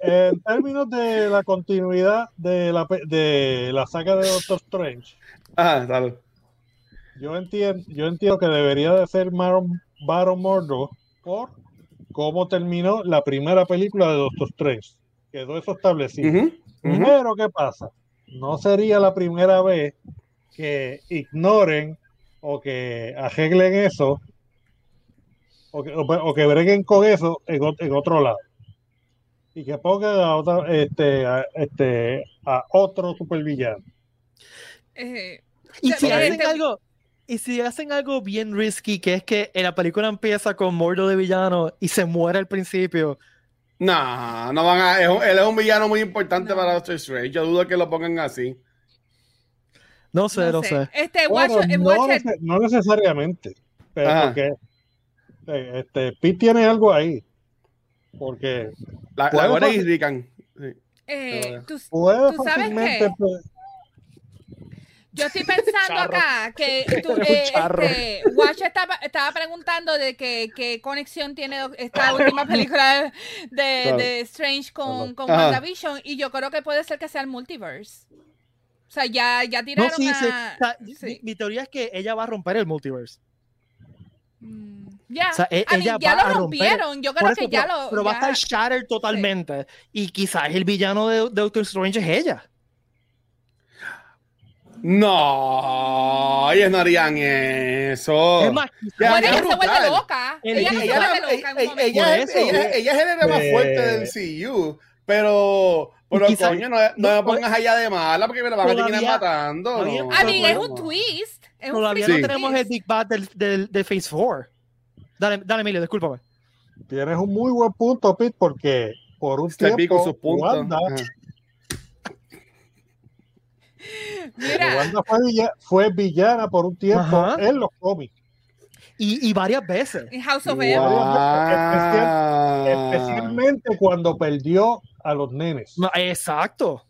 En términos de la continuidad de la, de la saga de Doctor Strange, Ajá, dale. yo entiendo, yo entiendo que debería de ser Baron, Baron Mordo por cómo terminó la primera película de Doctor Strange. Quedó eso establecido. Ujú. Pero, ¿qué pasa? No sería la primera vez que ignoren o que arreglen eso o que, o, o que breguen con eso en, en otro lado. Y que pongan a, otra, este, a, este, a otro supervillano. eh, Y si hacen este- algo, y si hacen algo bien risky, que es que en la película empieza con Mordo de villano y se muere al principio. No, no van a. es un- él es un villano muy importante No. para Doctor Strange. Yo dudo que lo pongan así. No sé, no, sé. Este, Bueno, watch, eh, no, watch it. nece- no necesariamente. Pero Ajá. porque eh, este, Pete tiene algo ahí. Porque La, la Puede y pasar. Rican. Sí. Eh, tú- puede ¿Tú sabes fácilmente. qué? Yo estoy pensando acá que tú, eh, este, Watch estaba, estaba preguntando de qué conexión tiene esta última película de, Claro. de Strange con, con. WandaVision y yo creo que puede ser que sea el multiverse. O sea, ya, ya tiraron sí. a... Sí. mi, mi teoría es que ella va a romper el multiverse. Mm, Ya, O sea, e- ya va lo romper- rompieron. Yo creo eso, que ya pero, lo. pero va a estar shattered totalmente. Y quizás el villano de, de Doctor Strange es ella. No, ellos no harían eso. Es más, ella se vuelve loca. El- Ella no se ella, vuelve ella- loca en un ella- momento. ella Por es- eso. ella- ella es el héroe más fuerte del CU, pero, pero quizá- coño, no, no no, me pongas allá de mala porque me la van a terminar matando. no. I mean, es un twist. Es un todavía freaking no tenemos el twist. Big Bad del, del, de Phase 4. Dale, dale, Emilio, discúlpame. Tienes un muy buen punto, Pete, porque por un pico tiempo sus puntos. Wanda. Mira, Wanda fue, villa- fue villana por un tiempo Ajá. en los cómics. Y, y varias veces. en House of Wow. M. Especialmente cuando perdió a los nenes. No, exacto.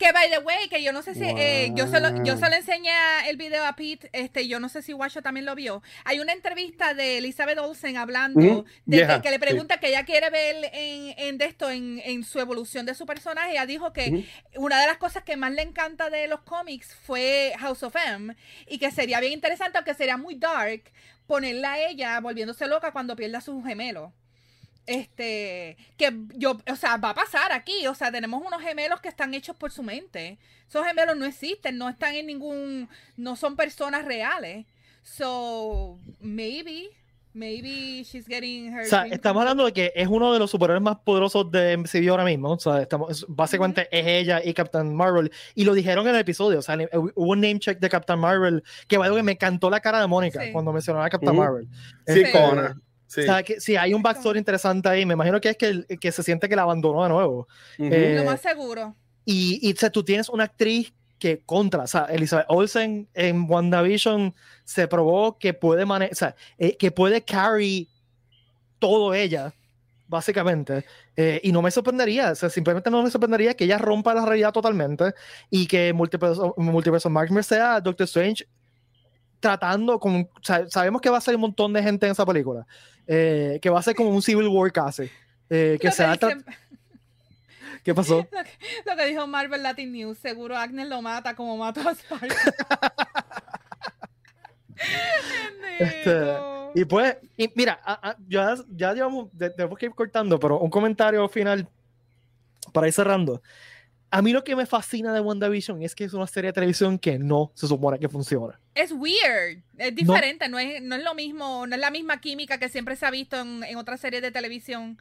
Que by the way, que yo no sé si eh, yo se lo, yo Wow. se lo enseñé el video a Pete, este, yo no sé si Guacho también lo vio. Hay una entrevista de Elizabeth Olsen hablando de yeah, que, que le sí. pregunta que ella quiere ver en, en de esto, en, en su evolución de su personaje. Ella dijo que una de las cosas que más le encanta de los cómics fue House of M y que sería bien interesante, aunque sería muy dark, ponerla a ella volviéndose loca cuando pierda a sus gemelos. Este, que yo, o sea, va a pasar aquí, o sea, tenemos unos gemelos que están hechos por su mente. Esos gemelos no existen, no están en ningún, no son personas reales. So, maybe, maybe she's getting her. O sea, dream estamos hablando de que es uno de los superhéroes más poderosos de MCU ahora mismo. O sea, estamos, es- básicamente es ella y Captain Marvel. Y lo dijeron en el episodio. O sea, hubo un name check de Captain Marvel que, way, me encantó la cara de Mónica Sí. cuando mencionaba a Captain Ujú. Marvel. Sí, Este, Cona. Sí. O sea, que sí, hay un backstory interesante ahí. Me imagino que es que, que se siente que la abandonó de nuevo. Ujú. eh, Lo más seguro. Y, y o sea, tú tienes una actriz que contra, o sea, Elizabeth Olsen en WandaVision se probó que puede manejar, o sea, eh, que puede carry todo ella, básicamente. Eh, y no me sorprendería, o sea, simplemente no me sorprendería que ella rompa la realidad totalmente y que Multiverse of Madness sea Doctor Strange tratando con, o sea, sabemos que va a ser un montón de gente en esa película, eh, que va a ser como un Civil War casi. eh, que Lo sea que tra- dice- ¿Qué pasó? Lo que, lo que dijo Marvel Latin News, seguro Agnes lo mata como mató a Spark. Este. Y pues, y mira, a- a- ya, ya llevamos, tenemos que ir cortando, pero un comentario final para ir cerrando. A mí lo que me fascina de WandaVision es que es una serie de televisión que no se supone que funciona. es weird, es diferente, no, es, no es lo mismo, no es la misma química que siempre se ha visto en, en otras series de televisión.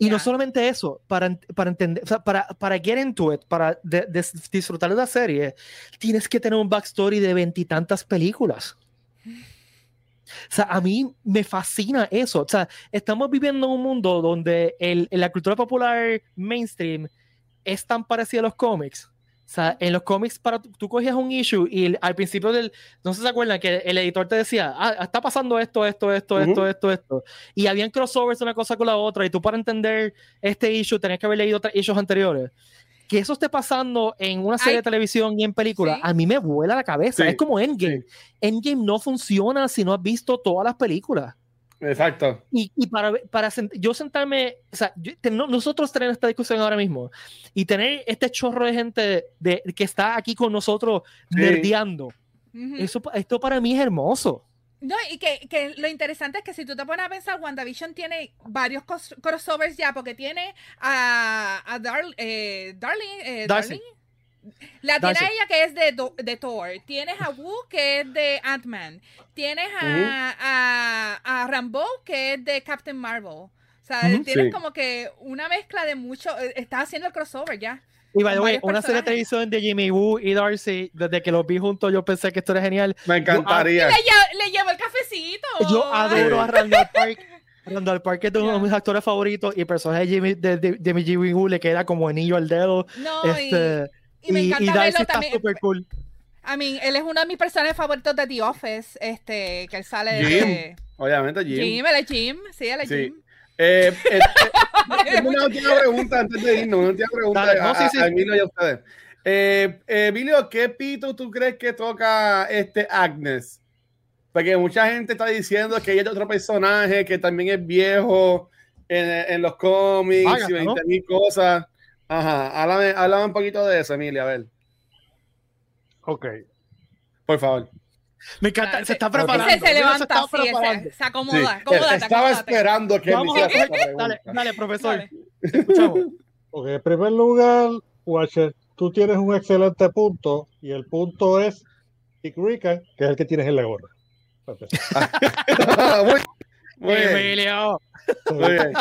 Y no Ya. solamente eso, para, para entender, o sea, para, para get into it, para de- de- disfrutar de la serie, tienes que tener un backstory de veintitantas películas. O sea, a mí me fascina eso. O sea, estamos viviendo en un mundo donde el, la cultura popular mainstream es tan parecida a los cómics. O sea, en los cómics, para, tú cogías un issue y al principio del. No sé si se acuerdan que el editor te decía, ah, está pasando esto, esto, esto, Ujú. esto, esto, esto. Y habían crossovers de una cosa con la otra. Y tú, para entender este issue, tenías que haber leído otros issues anteriores. Que eso esté pasando en una serie Ay, de televisión y en película, sí. a mí me vuela la cabeza. Sí, Es como Endgame. Endgame no funciona si no has visto todas las películas. Exacto. Y, y para, para sent- yo sentarme, o sea, yo- te- no- nosotros tener esta discusión ahora mismo y tener este chorro de gente de, que está aquí con nosotros Sí. nerdeando, eso, esto para mí es hermoso. No, y que, que lo interesante es que si tú te pones a pensar, WandaVision tiene varios cos- crossovers ya, porque tiene a, a Dar- eh, Darling, eh, Darcy. Darling. La tiene a ella que es de, Do- de Thor, tienes a Wu que es de Ant-Man, tienes a, a, a Rambo que es de Captain Marvel. O sea, tienes Sí. como que una mezcla de mucho, eh, está haciendo el crossover ya. Y by the way, una serie de televisión de Jimmy Woo y Darcy, desde que los vi juntos, yo pensé que esto era genial. Me encantaría. Le, lle- le llevo el cafecito. Yo adoro a. Randall Park. Randall Park es uno de mis actores favoritos y el personaje de Jimmy, de, de, de Jimmy Woo le queda como anillo al dedo. No, y- Y, me encanta Darcy verlo está también. súper cool. I mean, él es uno de mis personajes favoritos de The Office, este, que él sale de... Jim. Obviamente, Jim. Jim, él es Jim, sí, él es Sí. Jim. Eh, eh, eh, una última pregunta antes de irnos. Una última pregunta Dale, no, a, sí, sí. a Emilio y a ustedes. Eh, Emilio, ¿qué pito tú crees que toca este Agnes? Porque mucha gente está diciendo que ella es otro personaje que también es viejo en, en los cómics y 20 mil cosas. Ajá, háblame, háblame un poquito de eso, Emilio, a ver, Ok. por favor. Me encanta, Ah, se está preparando. se mira, levanta está así, él preparando. se, se Sí, acomoda. acomódate, estaba acomódate. esperando que Vamos a Dale, dale, profesor. Dale. escuchamos. Ok, en primer lugar, Watcher, tú tienes un excelente punto y el punto es Dick Rican, que es el que tienes en la gorra. Empezar. muy, muy bien, Emilio. muy bien.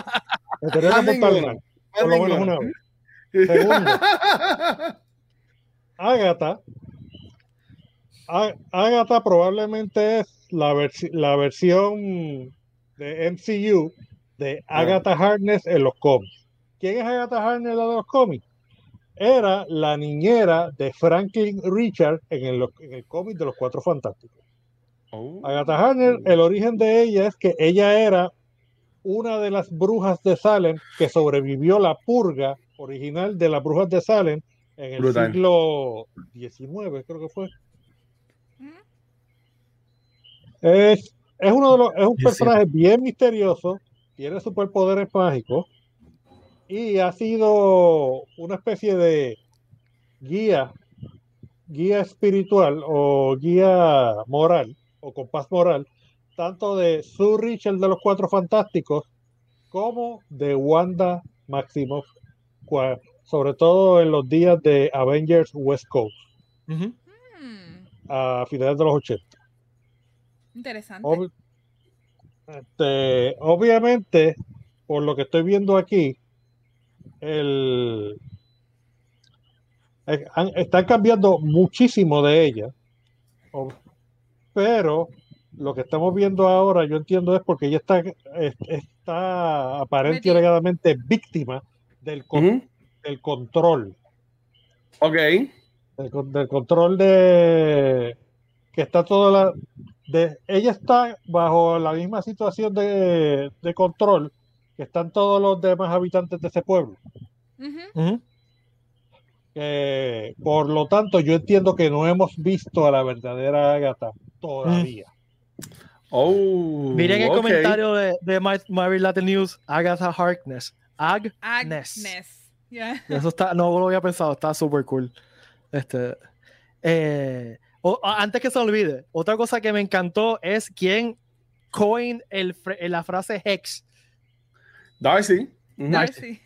Me tenía que Más apuntar ninguno, mal, por lo menos una vez. Segundo, Agatha. Agatha probablemente es la, versi- la versión de MCU de Agatha Harkness en los cómics. ¿Quién es Agatha Harkness en la de los cómics? Era la niñera de Franklin Richard en el, en el cómic de los Cuatro Fantásticos. Oh. Agatha Harkness, el origen de ella es que ella era una de las brujas de Salem que sobrevivió la purga original de las brujas de Salem en el Brutal. siglo XIX, creo que fue. Es, es uno de los, es un Sí, sí. personaje bien misterioso, tiene superpoderes mágicos y ha sido una especie de guía, guía espiritual o guía moral o compás moral, tanto de Sue Richard de los Cuatro Fantásticos como de Wanda Maximoff, sobre todo en los días de Avengers West Coast. Hmm, a finales de los 80. interesante. Ob- este, obviamente, por lo que estoy viendo aquí, el, eh, han- están cambiando muchísimo de ella, ob- pero lo que estamos viendo ahora, yo entiendo, es porque ella está, es- está aparente y Metida. alegadamente víctima del, con- del control, Ok. del, con- del control de que está toda la de ella está bajo la misma situación de, de control que están todos los demás habitantes de ese pueblo. Eh, por lo tanto, yo entiendo que no hemos visto a la verdadera Agatha todavía. Oh, Miren el comentario de, de My, My Latin News, Agatha Harkness. Agnes. Agnes. Yeah. Eso está, no lo había pensado, está súper cool. Este, eh, o- antes que se olvide, otra cosa que me encantó es quién coin el, fr- la frase Hex. Darcy. Darcy.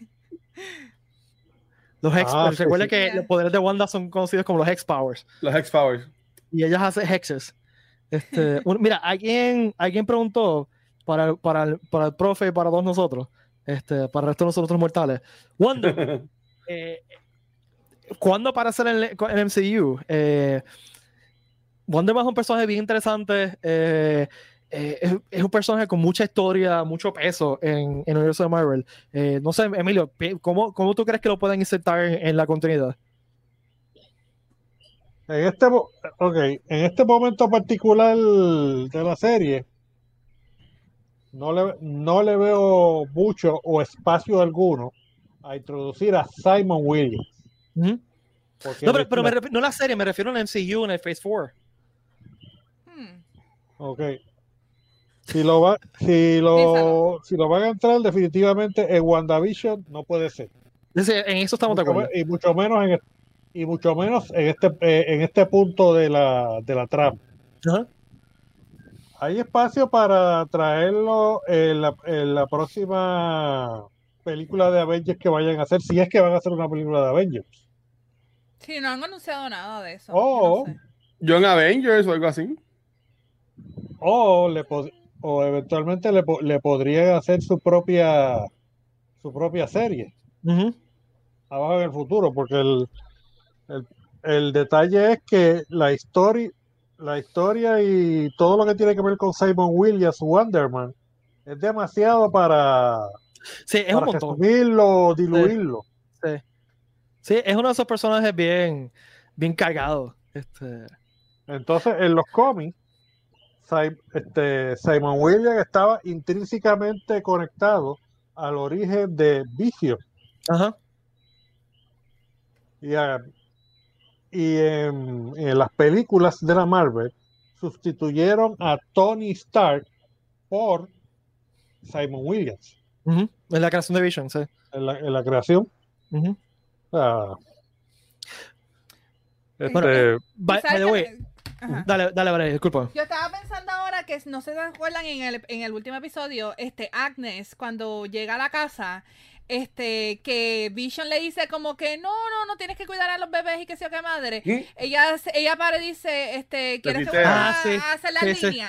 Los Hex, Ah, pues, sí, recuerda sí. que Yeah. los poderes de Wanda son conocidos como los Hex Powers. Los Hex Powers. y ellas hacen hexes. Este, un- mira, alguien, alguien preguntó para, para, para el profe y para todos nosotros, este, para el resto de nosotros mortales, Wanda, eh, ¿cuándo aparece en el, en el MCU? Eh, es un personaje bien interesante. eh, eh, es, es un personaje con mucha historia, mucho peso en, en el universo de Marvel. Eh, no sé, Emilio, ¿cómo, ¿cómo tú crees que lo pueden insertar en, en la continuidad? En este, mo- ok, en este momento particular de la serie, no le, no le veo mucho o espacio alguno a introducir a Simon Williams. No, pero, pero me la- ref- no la serie, me refiero al MCU en el Phase 4. Hmm. Ok. Si lo, va, si, lo, si lo van a entrar, definitivamente en WandaVision no puede ser. Es decir, en eso estamos de acuerdo. me- y mucho menos en, y mucho menos en este, eh, en este punto de la, de la trama. Ajá. Hay espacio para traerlo en la, en la próxima película de Avengers que vayan a hacer, si es que van a hacer una película de Avengers. Sí, no han anunciado nada de eso. Oh. no sé. John Avengers o algo así. O, le pod- o eventualmente le, po- le podrían hacer su propia su propia serie Ujú. abajo en el futuro, porque el, el, el detalle es que la historia la historia y todo lo que tiene que ver con Simon Williams, Wonderman, es demasiado para, Sí, es un para resumirlo, diluirlo. Sí. Sí, es uno de esos personajes bien, bien cargados. Este, Entonces, en los cómics, este, Simon Williams estaba intrínsecamente conectado al origen de Vision. Ajá. Y, a- y en, en las películas de la Marvel sustituyeron a Tony Stark por Simon Williams En la creación de Vision, sí. en la, en la creación. Ujú. O sea, Bueno, este, By, ¿Sabes by the qué way, me- Ajá. dale, dale, vale, disculpa. Yo estaba pensando ahora que no se acuerdan en el, en el último episodio, este Agnes, cuando llega a la casa, este, que Vision le dice como que no, no, no tienes que cuidar a los bebés y que sea que madre. Ella, ella para y dice, este, ¿quieres que Ah, sí, a hacer la sí, sí.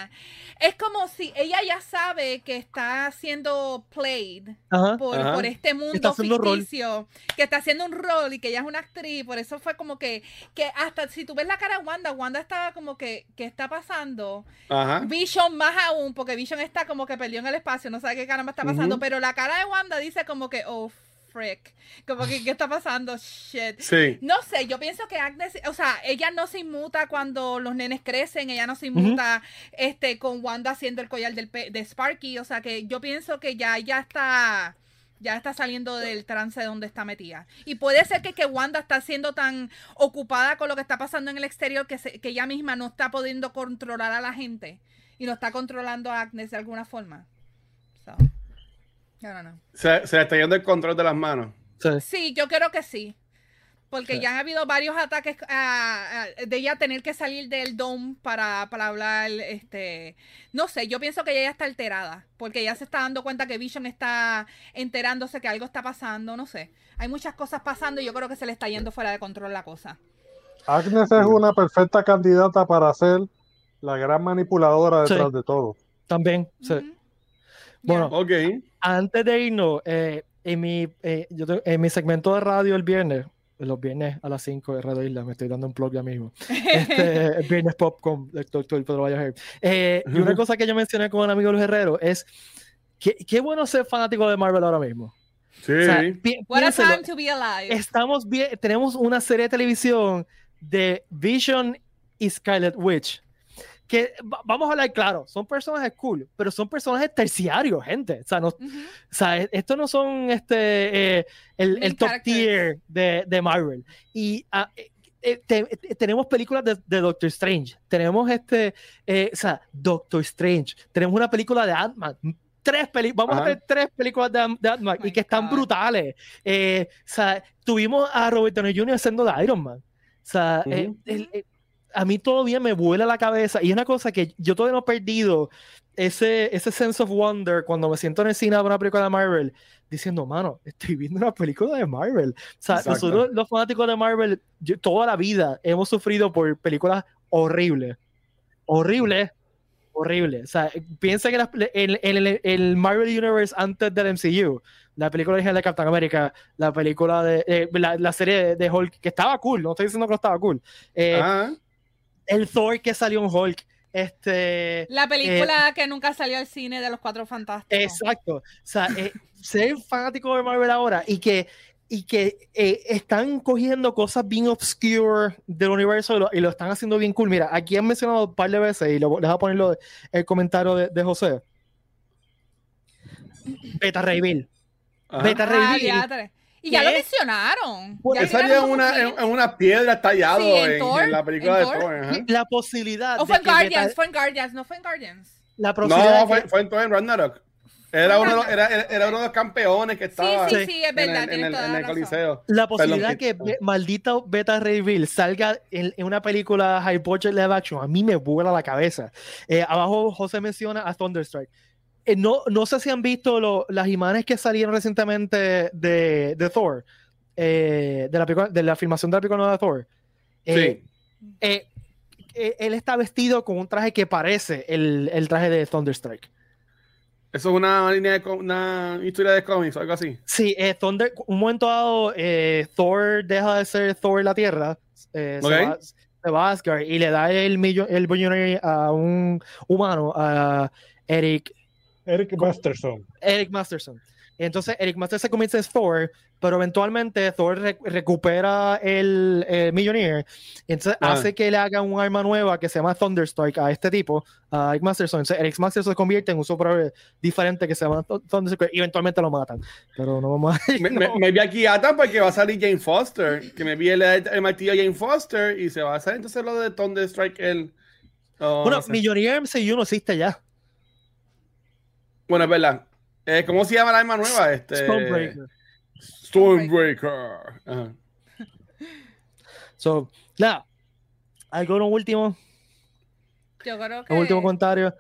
Es como si ella ya sabe que está siendo played Ajá. por, Ajá. por este mundo ficticio, que está haciendo un rol y que ella es una actriz, por eso fue como que, que hasta si tú ves la cara de Wanda, Wanda estaba como que, ¿qué está pasando? Ajá. Vision más aún, porque Vision está como que perdió en el espacio, no sabe qué caramba está pasando, pero la cara de Wanda dice como que, oh, frick, como que, ¿qué está pasando? Shit. Sí. No sé, yo pienso que Agnes, o sea, ella no se inmuta cuando los nenes crecen, ella no se inmuta este, con Wanda haciendo el collar del pe- de Sparky, o sea que yo pienso que ya, ya está, ya está saliendo del trance de donde está metida. Y puede ser que, que Wanda está siendo tan ocupada con lo que está pasando en el exterior que, se- que ella misma no está pudiendo controlar a la gente y no está controlando a Agnes de alguna forma. So, Se, se le está yendo el control de las manos. Sí. Sí, yo creo que sí. Porque Sí. ya han habido varios ataques ah, ah, de ella tener que salir del dome para, para hablar, este, no sé, yo pienso que ella ya está alterada, porque ella se está dando cuenta que Vision está enterándose que algo está pasando, no sé. Hay muchas cosas pasando y yo creo que se le está yendo fuera de control la cosa. Agnes es una perfecta candidata para ser la gran manipuladora Sí. detrás de todo. También. sí. Bueno, Ok. Antes de irnos, eh, en, mi, eh, yo te- en mi segmento de radio el viernes, los viernes a las 5 de Radio Isla, me estoy dando un plug ya mismo. Este, el viernes pop con el doctor Pedro Vallejo. Eh, y una cosa que yo mencioné con un amigo Luis Herrero es que qué bueno ser fanático de Marvel ahora mismo. Sí. O sea, pi- What a time to be alive. estamos bien, tenemos una serie de televisión de Vision y Scarlet Witch. Que va- vamos a hablar claro, son personajes cool, pero son personajes terciarios, gente. O sea, no, Ujú. o sea, e- estos no son este, eh, el, el top tier de, de Marvel. Y eh, eh, te- te- tenemos películas de, de Doctor Strange, tenemos este, eh, o sea, Doctor Strange, tenemos una película de Ant-Man. Tres peli vamos a tener tres películas de, de Ant-Man Oh y que están God. brutales. Eh, o sea, tuvimos a Robert Downey Jr. haciendo de Iron Man. O sea, eh, Ujú. el- el- a mí todavía me vuela la cabeza y es una cosa que yo todavía no he perdido ese, ese sense of wonder cuando me siento en el cine a ver una película de Marvel diciendo, mano, estoy viendo una película de Marvel. O sea, Exacto. nosotros los fanáticos de Marvel, yo- toda la vida hemos sufrido por películas horribles. Horribles. Horribles. O sea, piensa que en, en el, el Marvel Universe antes del MCU, la película original de Captain America, la película de eh, la, la serie de, de Hulk, que estaba cool, no estoy diciendo que no estaba cool. Eh, Ajá. El Thor que salió en Hulk. Este. La película que nunca salió al cine de los cuatro fantásticos. Exacto. O sea, eh, ser fanático de Marvel ahora y que, y que eh, están cogiendo cosas bien obscure del universo y lo, y lo están haciendo bien cool. Mira, aquí han mencionado un par de veces y lo, les voy a poner lo- el comentario de, de José. Beta Ray Bill. Ajá. Beta Ray Y ya lo mencionaron. Pues, Él salía en una, en, en una piedra tallado Sí, en en, Thor, en la película en de Thor. La posibilidad. O fue en Guardians, Beta- fue en Guardians, no fue en Guardians. la posibilidad No, de que- fue, fue en Thor en Ragnarok. Era uno, de los- era, era, uno de los campeones que estaba sí, Sí. sí, es en verdad, el, en el, en la el coliseo. La posibilidad Perdón, que be- maldita Beta Ray Bill salga en, en una película high budget live action, a mí me vuela la cabeza. Eh, abajo José menciona a Thunderstrike. Eh, no, no sé si han visto lo- las imágenes que salieron recientemente de, de Thor, eh, de, la de la filmación de la película de Thor. Eh, Sí. él está vestido con un traje que parece el, el traje de Thunderstrike. Eso es una línea de una historia de cómics o algo así. Sí, eh, Thunder, un momento dado, eh, Thor deja de ser Thor la Tierra, eh, se, va, se va a Asgard y le da el, millo- el Mjolnir a un humano, a Eric, Eric Masterson. Eric Masterson. Entonces Eric Master se convierte en Thor, pero eventualmente Thor re- recupera el, el Millionaire. Entonces Ah. hace que le hagan un arma nueva que se llama Thunderstrike a este tipo, a Eric Masterson. Entonces Eric Masterson se convierte en un superhéroe diferente que se llama Th- Thunderstrike y eventualmente lo matan. Pero no vamos a. Me, no. me, me vi aquí atan porque va a salir Jane Foster, que me vi el, el martillo Jane Foster y se va a hacer entonces lo de Thunderstrike el oh, Bueno, no sé. Millionaire MCU no existe ya. Bueno, es verdad. Eh, ¿Cómo se llama la arma nueva? Este... Stormbreaker. Stormbreaker. Ajá. So, nada. Algo último, Yo creo que el último comentario.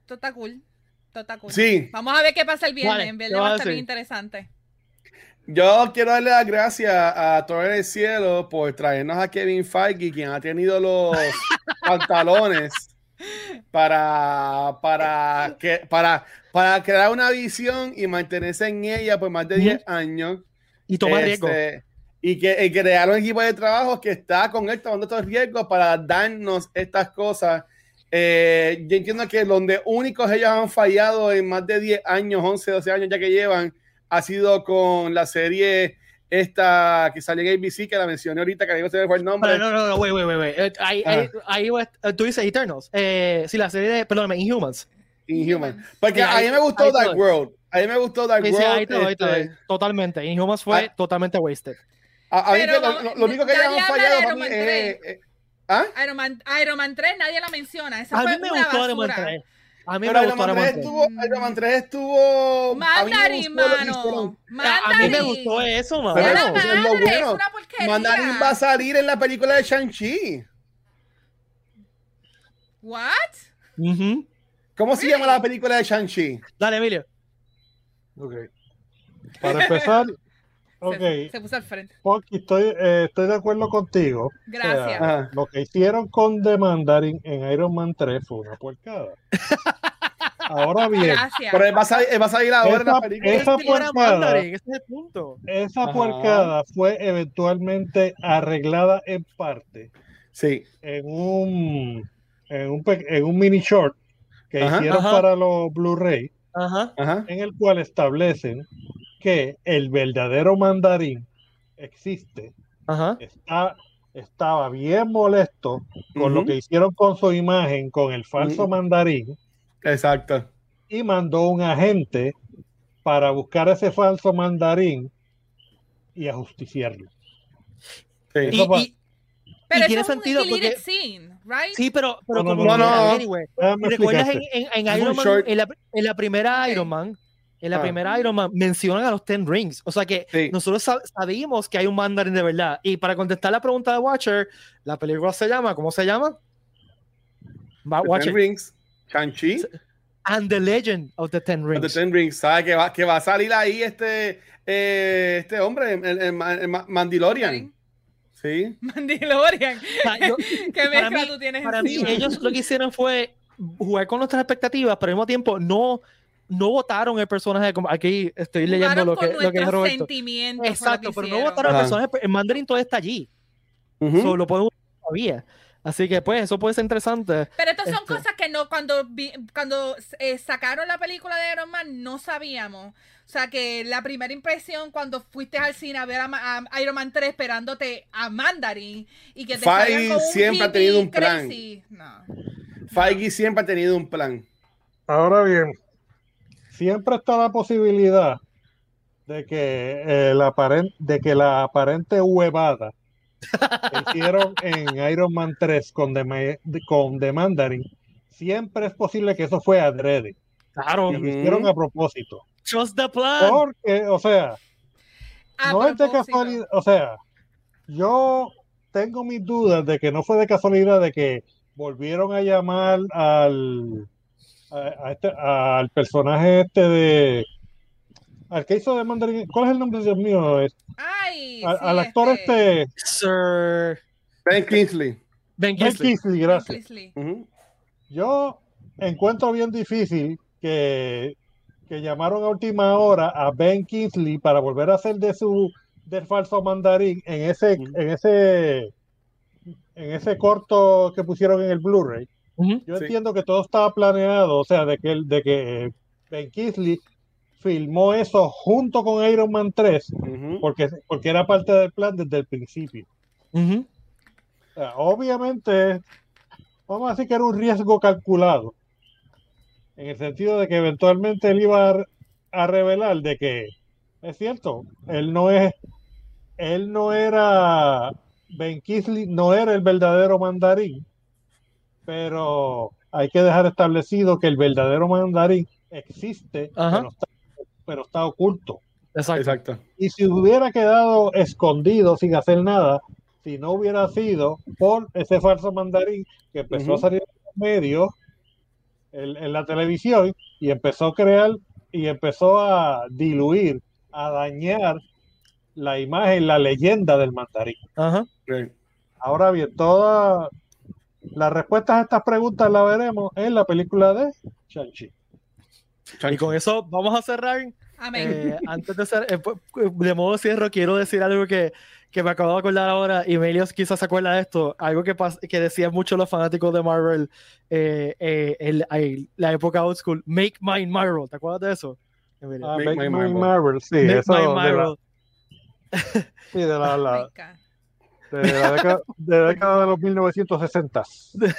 esto está cool. Esto está cool. Sí. Vamos a ver qué pasa el viernes. Vale, en ¿qué verdad va a estar bien interesante. Yo quiero darle las gracias a Torre del Cielo por traernos a Kevin Feige, quien ha tenido los pantalones para, para, que, para, para crear una visión y mantenerse en ella por más de 10 años. Y toma Este, riesgo. Y que y crear un equipo de trabajo que está con él tomando estos riesgos para darnos estas cosas. Eh, yo entiendo que donde únicos ellos han fallado en más de 10 años, 11, 12 años ya que llevan, ha sido con la serie esta que salió en ABC, que la mencioné ahorita, que no se me fue el nombre. Pero no, no, no, wait, wait, wait, wait. Eh, Ahí, ahí, ahí va- eh, tú dices Eternals. Eh, sí, la serie de, perdóname, Inhumans. Inhuman. Porque Sí, ahí- a mí me gustó Dark todo. World. A mí me gustó Dark Sí, sí, World. ahí te doy, te este, doy. Totalmente. Inhumans fue Ah. totalmente wasted. a, a mí Pero que lo, lo- lo único que ellos han fallado para Iron mí Man es... eh, ¿Ah? Iron Man, Iron Man 3 nadie la menciona. Esa A fue mí me una gustó Iron Man basura. 3. A mí Pero me Iron gustó Man Iron 3 Man 3. estuvo, Iron Man 3 estuvo. a mí me Mandarin, mano. hicieron. A mí me Mandarin. gustó eso, mano. Pero Era eso es lo bueno. es una porquería. Mandarin va a salir en la película de Shang-Chi. What? ¿Cómo se llama la película de Shang-Chi? Dale, Emilio. Ok. Para empezar, Se- ok, Se, puso al frente. Estoy, eh, estoy de acuerdo contigo. O sea, Gracias. Ajá. lo que hicieron con The Mandarin en Iron Man 3 fue una puercada. Ahora bien, Gracias. Pero él va a salir, él va a salir ahora en la película. esa Mandarin, ese es el punto. esa puercada fue eventualmente arreglada en parte Sí. en un, en un, en un mini short que Ajá. hicieron Ajá. para los Blu-ray, Ajá. Ajá. en el cual establecen que el verdadero mandarín existe. Ajá. Está, estaba bien molesto con lo Ujú. que hicieron con su imagen, con el falso Ujú. mandarín, Exacto. y mandó un agente para buscar ese falso mandarín y ajusticiarlo. Sí. Y, Eso y- Pero tiene eso es sentido porque- scene, right? sí, pero, pero No, no, como no, no, anyway, ¿Recuerdas en, en, en Iron Man, en la, en la primera. Iron Man, en la Ah. primera Iron Man mencionan a los Ten Rings. O sea que Sí. nosotros sab- sabíamos que hay un Mandarin de verdad. Y para contestar la pregunta de Watcher, la película se llama, ¿cómo se llama? The Watcher. Ten Rings. Shang-Chi. And the Legend of the Ten The Rings. Ten Rings. ¿Sabe que va, que va a salir ahí este, eh, este hombre, el, el- el Ma- el Ma- Mandalorian? Sí. Mandalorian. O sea, yo- ¿Qué para mezcla mí- tú tienes para mí, encima? ellos lo que hicieron fue jugar con nuestras expectativas, pero al mismo tiempo no, no votaron el personaje. Como aquí estoy leyendo lo que, lo que dijo nuestros Roberto. Exacto, pero no votaron el personaje. El Mandarin todavía está allí. Ujú. So, lo podemos usar todavía. Así que, pues, eso puede ser interesante. Pero estas son Este. cosas que no, cuando vi- cuando eh, sacaron la película de Iron Man, no sabíamos. O sea, que la primera impresión cuando fuiste al cine a ver a, Iron Man 3 esperándote a Mandarin y que te Feige salgan con un siempre ha tenido un plan. No. Feige siempre ha tenido un plan. Ahora bien, siempre está la posibilidad de que, eh, la, aparen- de que la aparente huevada que hicieron en Iron Man 3 con The, Ma- con The Mandarin, siempre es posible que eso fue adrede, Claro. que lo hicieron a propósito. Trust the plan. Porque, o sea, A no es de casualidad, o sea, yo tengo mis dudas de que no fue de casualidad de que volvieron a llamar al a- a este- al personaje este de al que hizo de Mandarin, ¿cuál es el nombre Dios mío? Es- Ay, al, sí, al actor este, Sir Ben Kingsley. Ben Ben Kingsley. Kingsley, gracias. Kingsley. Ujú. Yo encuentro bien difícil que, que llamaron a última hora a Ben Kingsley para volver a hacer de su del falso mandarín en ese en ese en ese corto que pusieron en el Blu-ray. Yo Sí. entiendo que todo estaba planeado, o sea, de que el- de que Ben Kingsley filmó eso junto con Iron Man 3 Ujú. porque, porque era parte del plan desde el principio. Ujú. O sea, obviamente, vamos a decir que era un riesgo calculado, en el sentido de que eventualmente él iba a, a revelar de que es cierto, él no es, él no era Ben Kingsley, no era el verdadero mandarín, pero hay que dejar establecido que el verdadero mandarín existe, pero está, pero está oculto. Exacto. Exacto. Y si hubiera quedado escondido sin hacer nada, si no hubiera sido por ese falso mandarín que empezó a salir en los medios, en, en la televisión, y empezó a crear y empezó a diluir, a dañar la imagen, la leyenda del mandarín. Ajá. Ahora bien, todas las respuestas a estas preguntas las veremos en la película de Shang-Chi. Y con eso vamos a cerrar. Amén. Eh, antes de hacer, eh, pu- de modo cierro, quiero decir algo que, que me acabo de acordar ahora, y Melios quizás se acuerda de esto, algo que, pas- que decían mucho los fanáticos de Marvel eh, eh, en, en la época old school, make mine Marvel, ¿te acuerdas de eso? Ah, Make Make My My Marvel. Marvel, sí, make eso de la, Marvel. sí, de la- la-. De la década, de la década de los 1960.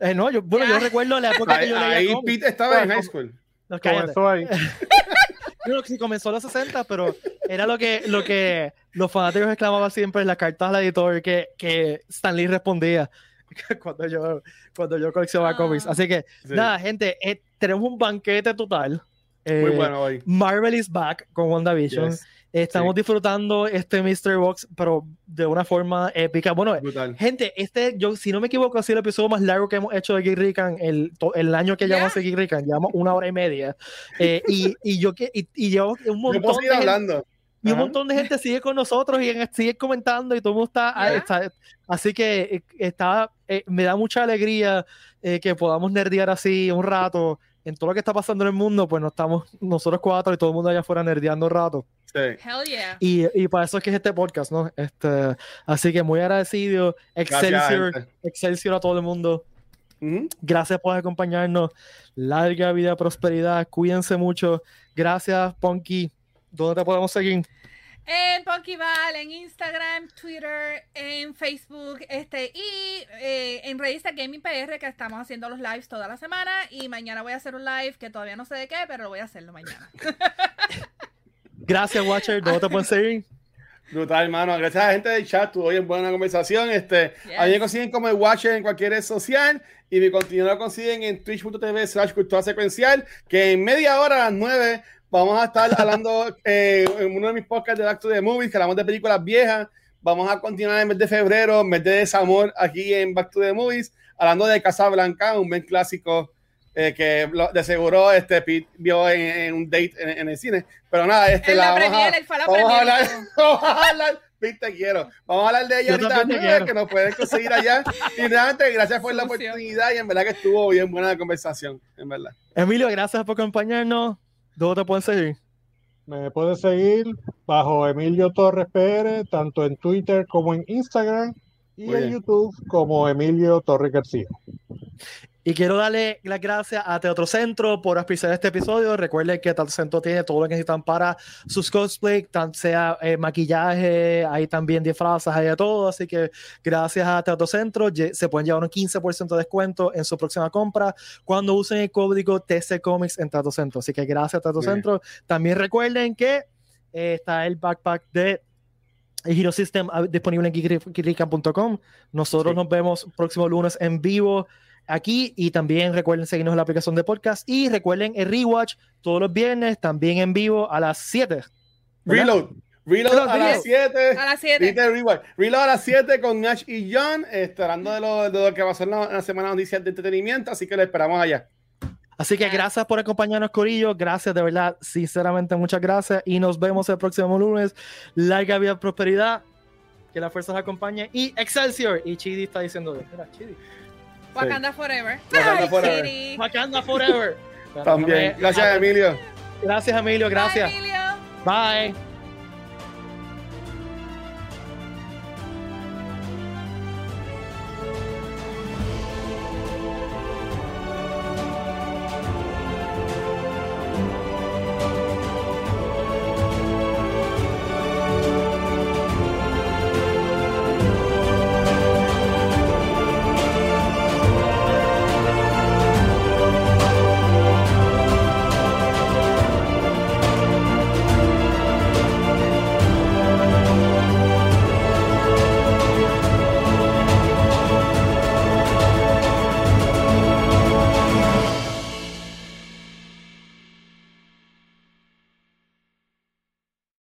Eh, no, yo, bueno, yo recuerdo la época que Ahí, yo leía ahí cómics. Pete estaba en high school. No. Comenzó ahí. Yo creo que sí comenzó en los 60, pero era lo que, lo que los fanáticos exclamaban siempre en las cartas al editor que, que Stan Lee respondía cuando yo, cuando yo coleccionaba Ah. cómics. Así que, Sí. nada, gente, eh, tenemos un banquete total. Muy Eh, bueno hoy. Marvel is back con WandaVision. Yes. Estamos Sí. disfrutando este Mystery Box, pero de una forma épica. Bueno, Brutal. gente, este, yo, si no me equivoco, ha sido el episodio más largo que hemos hecho de Geek Rican el, el año que Ya. llevamos de Geek Rican. Llevamos una hora y media. Eh, y, y yo que, y, y llevamos un Yo montón puedo de seguir gente- hablando. y un montón de gente sigue con nosotros y en- sigue comentando y todo el mundo está, ah, Ya. está- así que eh, está eh, me da mucha alegría eh, que podamos nerdear así un rato en todo lo que está pasando en el mundo pues no estamos nosotros cuatro y todo el mundo allá afuera nerdeando rato. Sí. Hell yeah. y, y para eso es que es este podcast no este así que muy agradecido. Gracias, Excelsior gente. Excelsior a todo el mundo. Gracias por acompañarnos. Larga vida prosperidad. Cuídense mucho. Gracias Ponky ¿dónde te podemos seguir? En Punkyval, en Instagram, Twitter, en Facebook, este, y eh, en revista Gaming PR, que estamos haciendo los lives toda la semana. Y mañana voy a hacer un live que todavía no sé de qué, pero lo voy a hacerlo mañana. Gracias, Watcher. ¿Dónde te pueden seguir? Brutal, hermano. Gracias a la gente del chat. Tuvo bien buena conversación. Este, Yes. A mí me consiguen como el Watcher en cualquier red social. Y mi contenido lo consiguen en twitch.tv slash cultura secuencial. Que en media hora a las 9 vamos a estar hablando eh, en uno de mis podcasts de Back to the Movies, que hablamos de películas viejas. Vamos a continuar en el mes de febrero, mes de desamor, aquí en Back to the Movies, hablando de Casablanca, un buen clásico eh, que lo- de seguro este, Pete vio en, en un date en, en el cine. Pero nada, este, la la vamos a- premier, él fue a la Vamos a hablar, vamos a hablar, Pete, te quiero. Vamos a hablar de ella ahorita, quiero. que nos pueden conseguir allá. Y realmente, gracias por la oportunidad y en verdad que estuvo bien buena la conversación, en verdad. Emilio, gracias por acompañarnos. ¿Dónde te pueden seguir? Me puedes seguir bajo Emilio Torres PR, tanto en Twitter como en Instagram y Muy en bien. YouTube como Emilio Torres García. Y quiero darle las gracias a Teatro Centro por auspiciar este episodio. Recuerden que Teatro Centro tiene todo lo que necesitan para sus cosplay, tan sea eh, maquillaje, hay también disfrazas, hay de todo. Así que gracias a Teatro Centro se pueden llevar un 15% de descuento en su próxima compra cuando usen el código TC Comics en Teatro Centro. Así que gracias a Teatro bien. Centro. También recuerden que eh, está el backpack de Hero System ah, disponible en geekrican.com. Nosotros Sí. nos vemos próximo lunes en vivo aquí y también recuerden seguirnos en la aplicación de podcast y recuerden el rewatch todos los viernes también en vivo a las 7. ¿verdad? Reload. Reload Reload, a las 7. A las 7. Viste, Rewind. Reload a las 7 con Nash y John, hablando de lo, de lo que pasó en la, en la semana de noticias de entretenimiento, así que lo esperamos allá. Así que gracias por acompañarnos, Corillo. Gracias, de verdad, sinceramente, muchas gracias. Y nos vemos el próximo lunes. Larga vida, prosperidad. Que la fuerza os acompañe. Y Excelsior. Y Chidi está diciendo, mira, Chidi. Wakanda Forever. Wakanda Ay, Forever. Chiri. Wakanda Forever. También. Gracias, Emilio. Gracias, Emilio. Gracias. Bye, Emilio. Bye.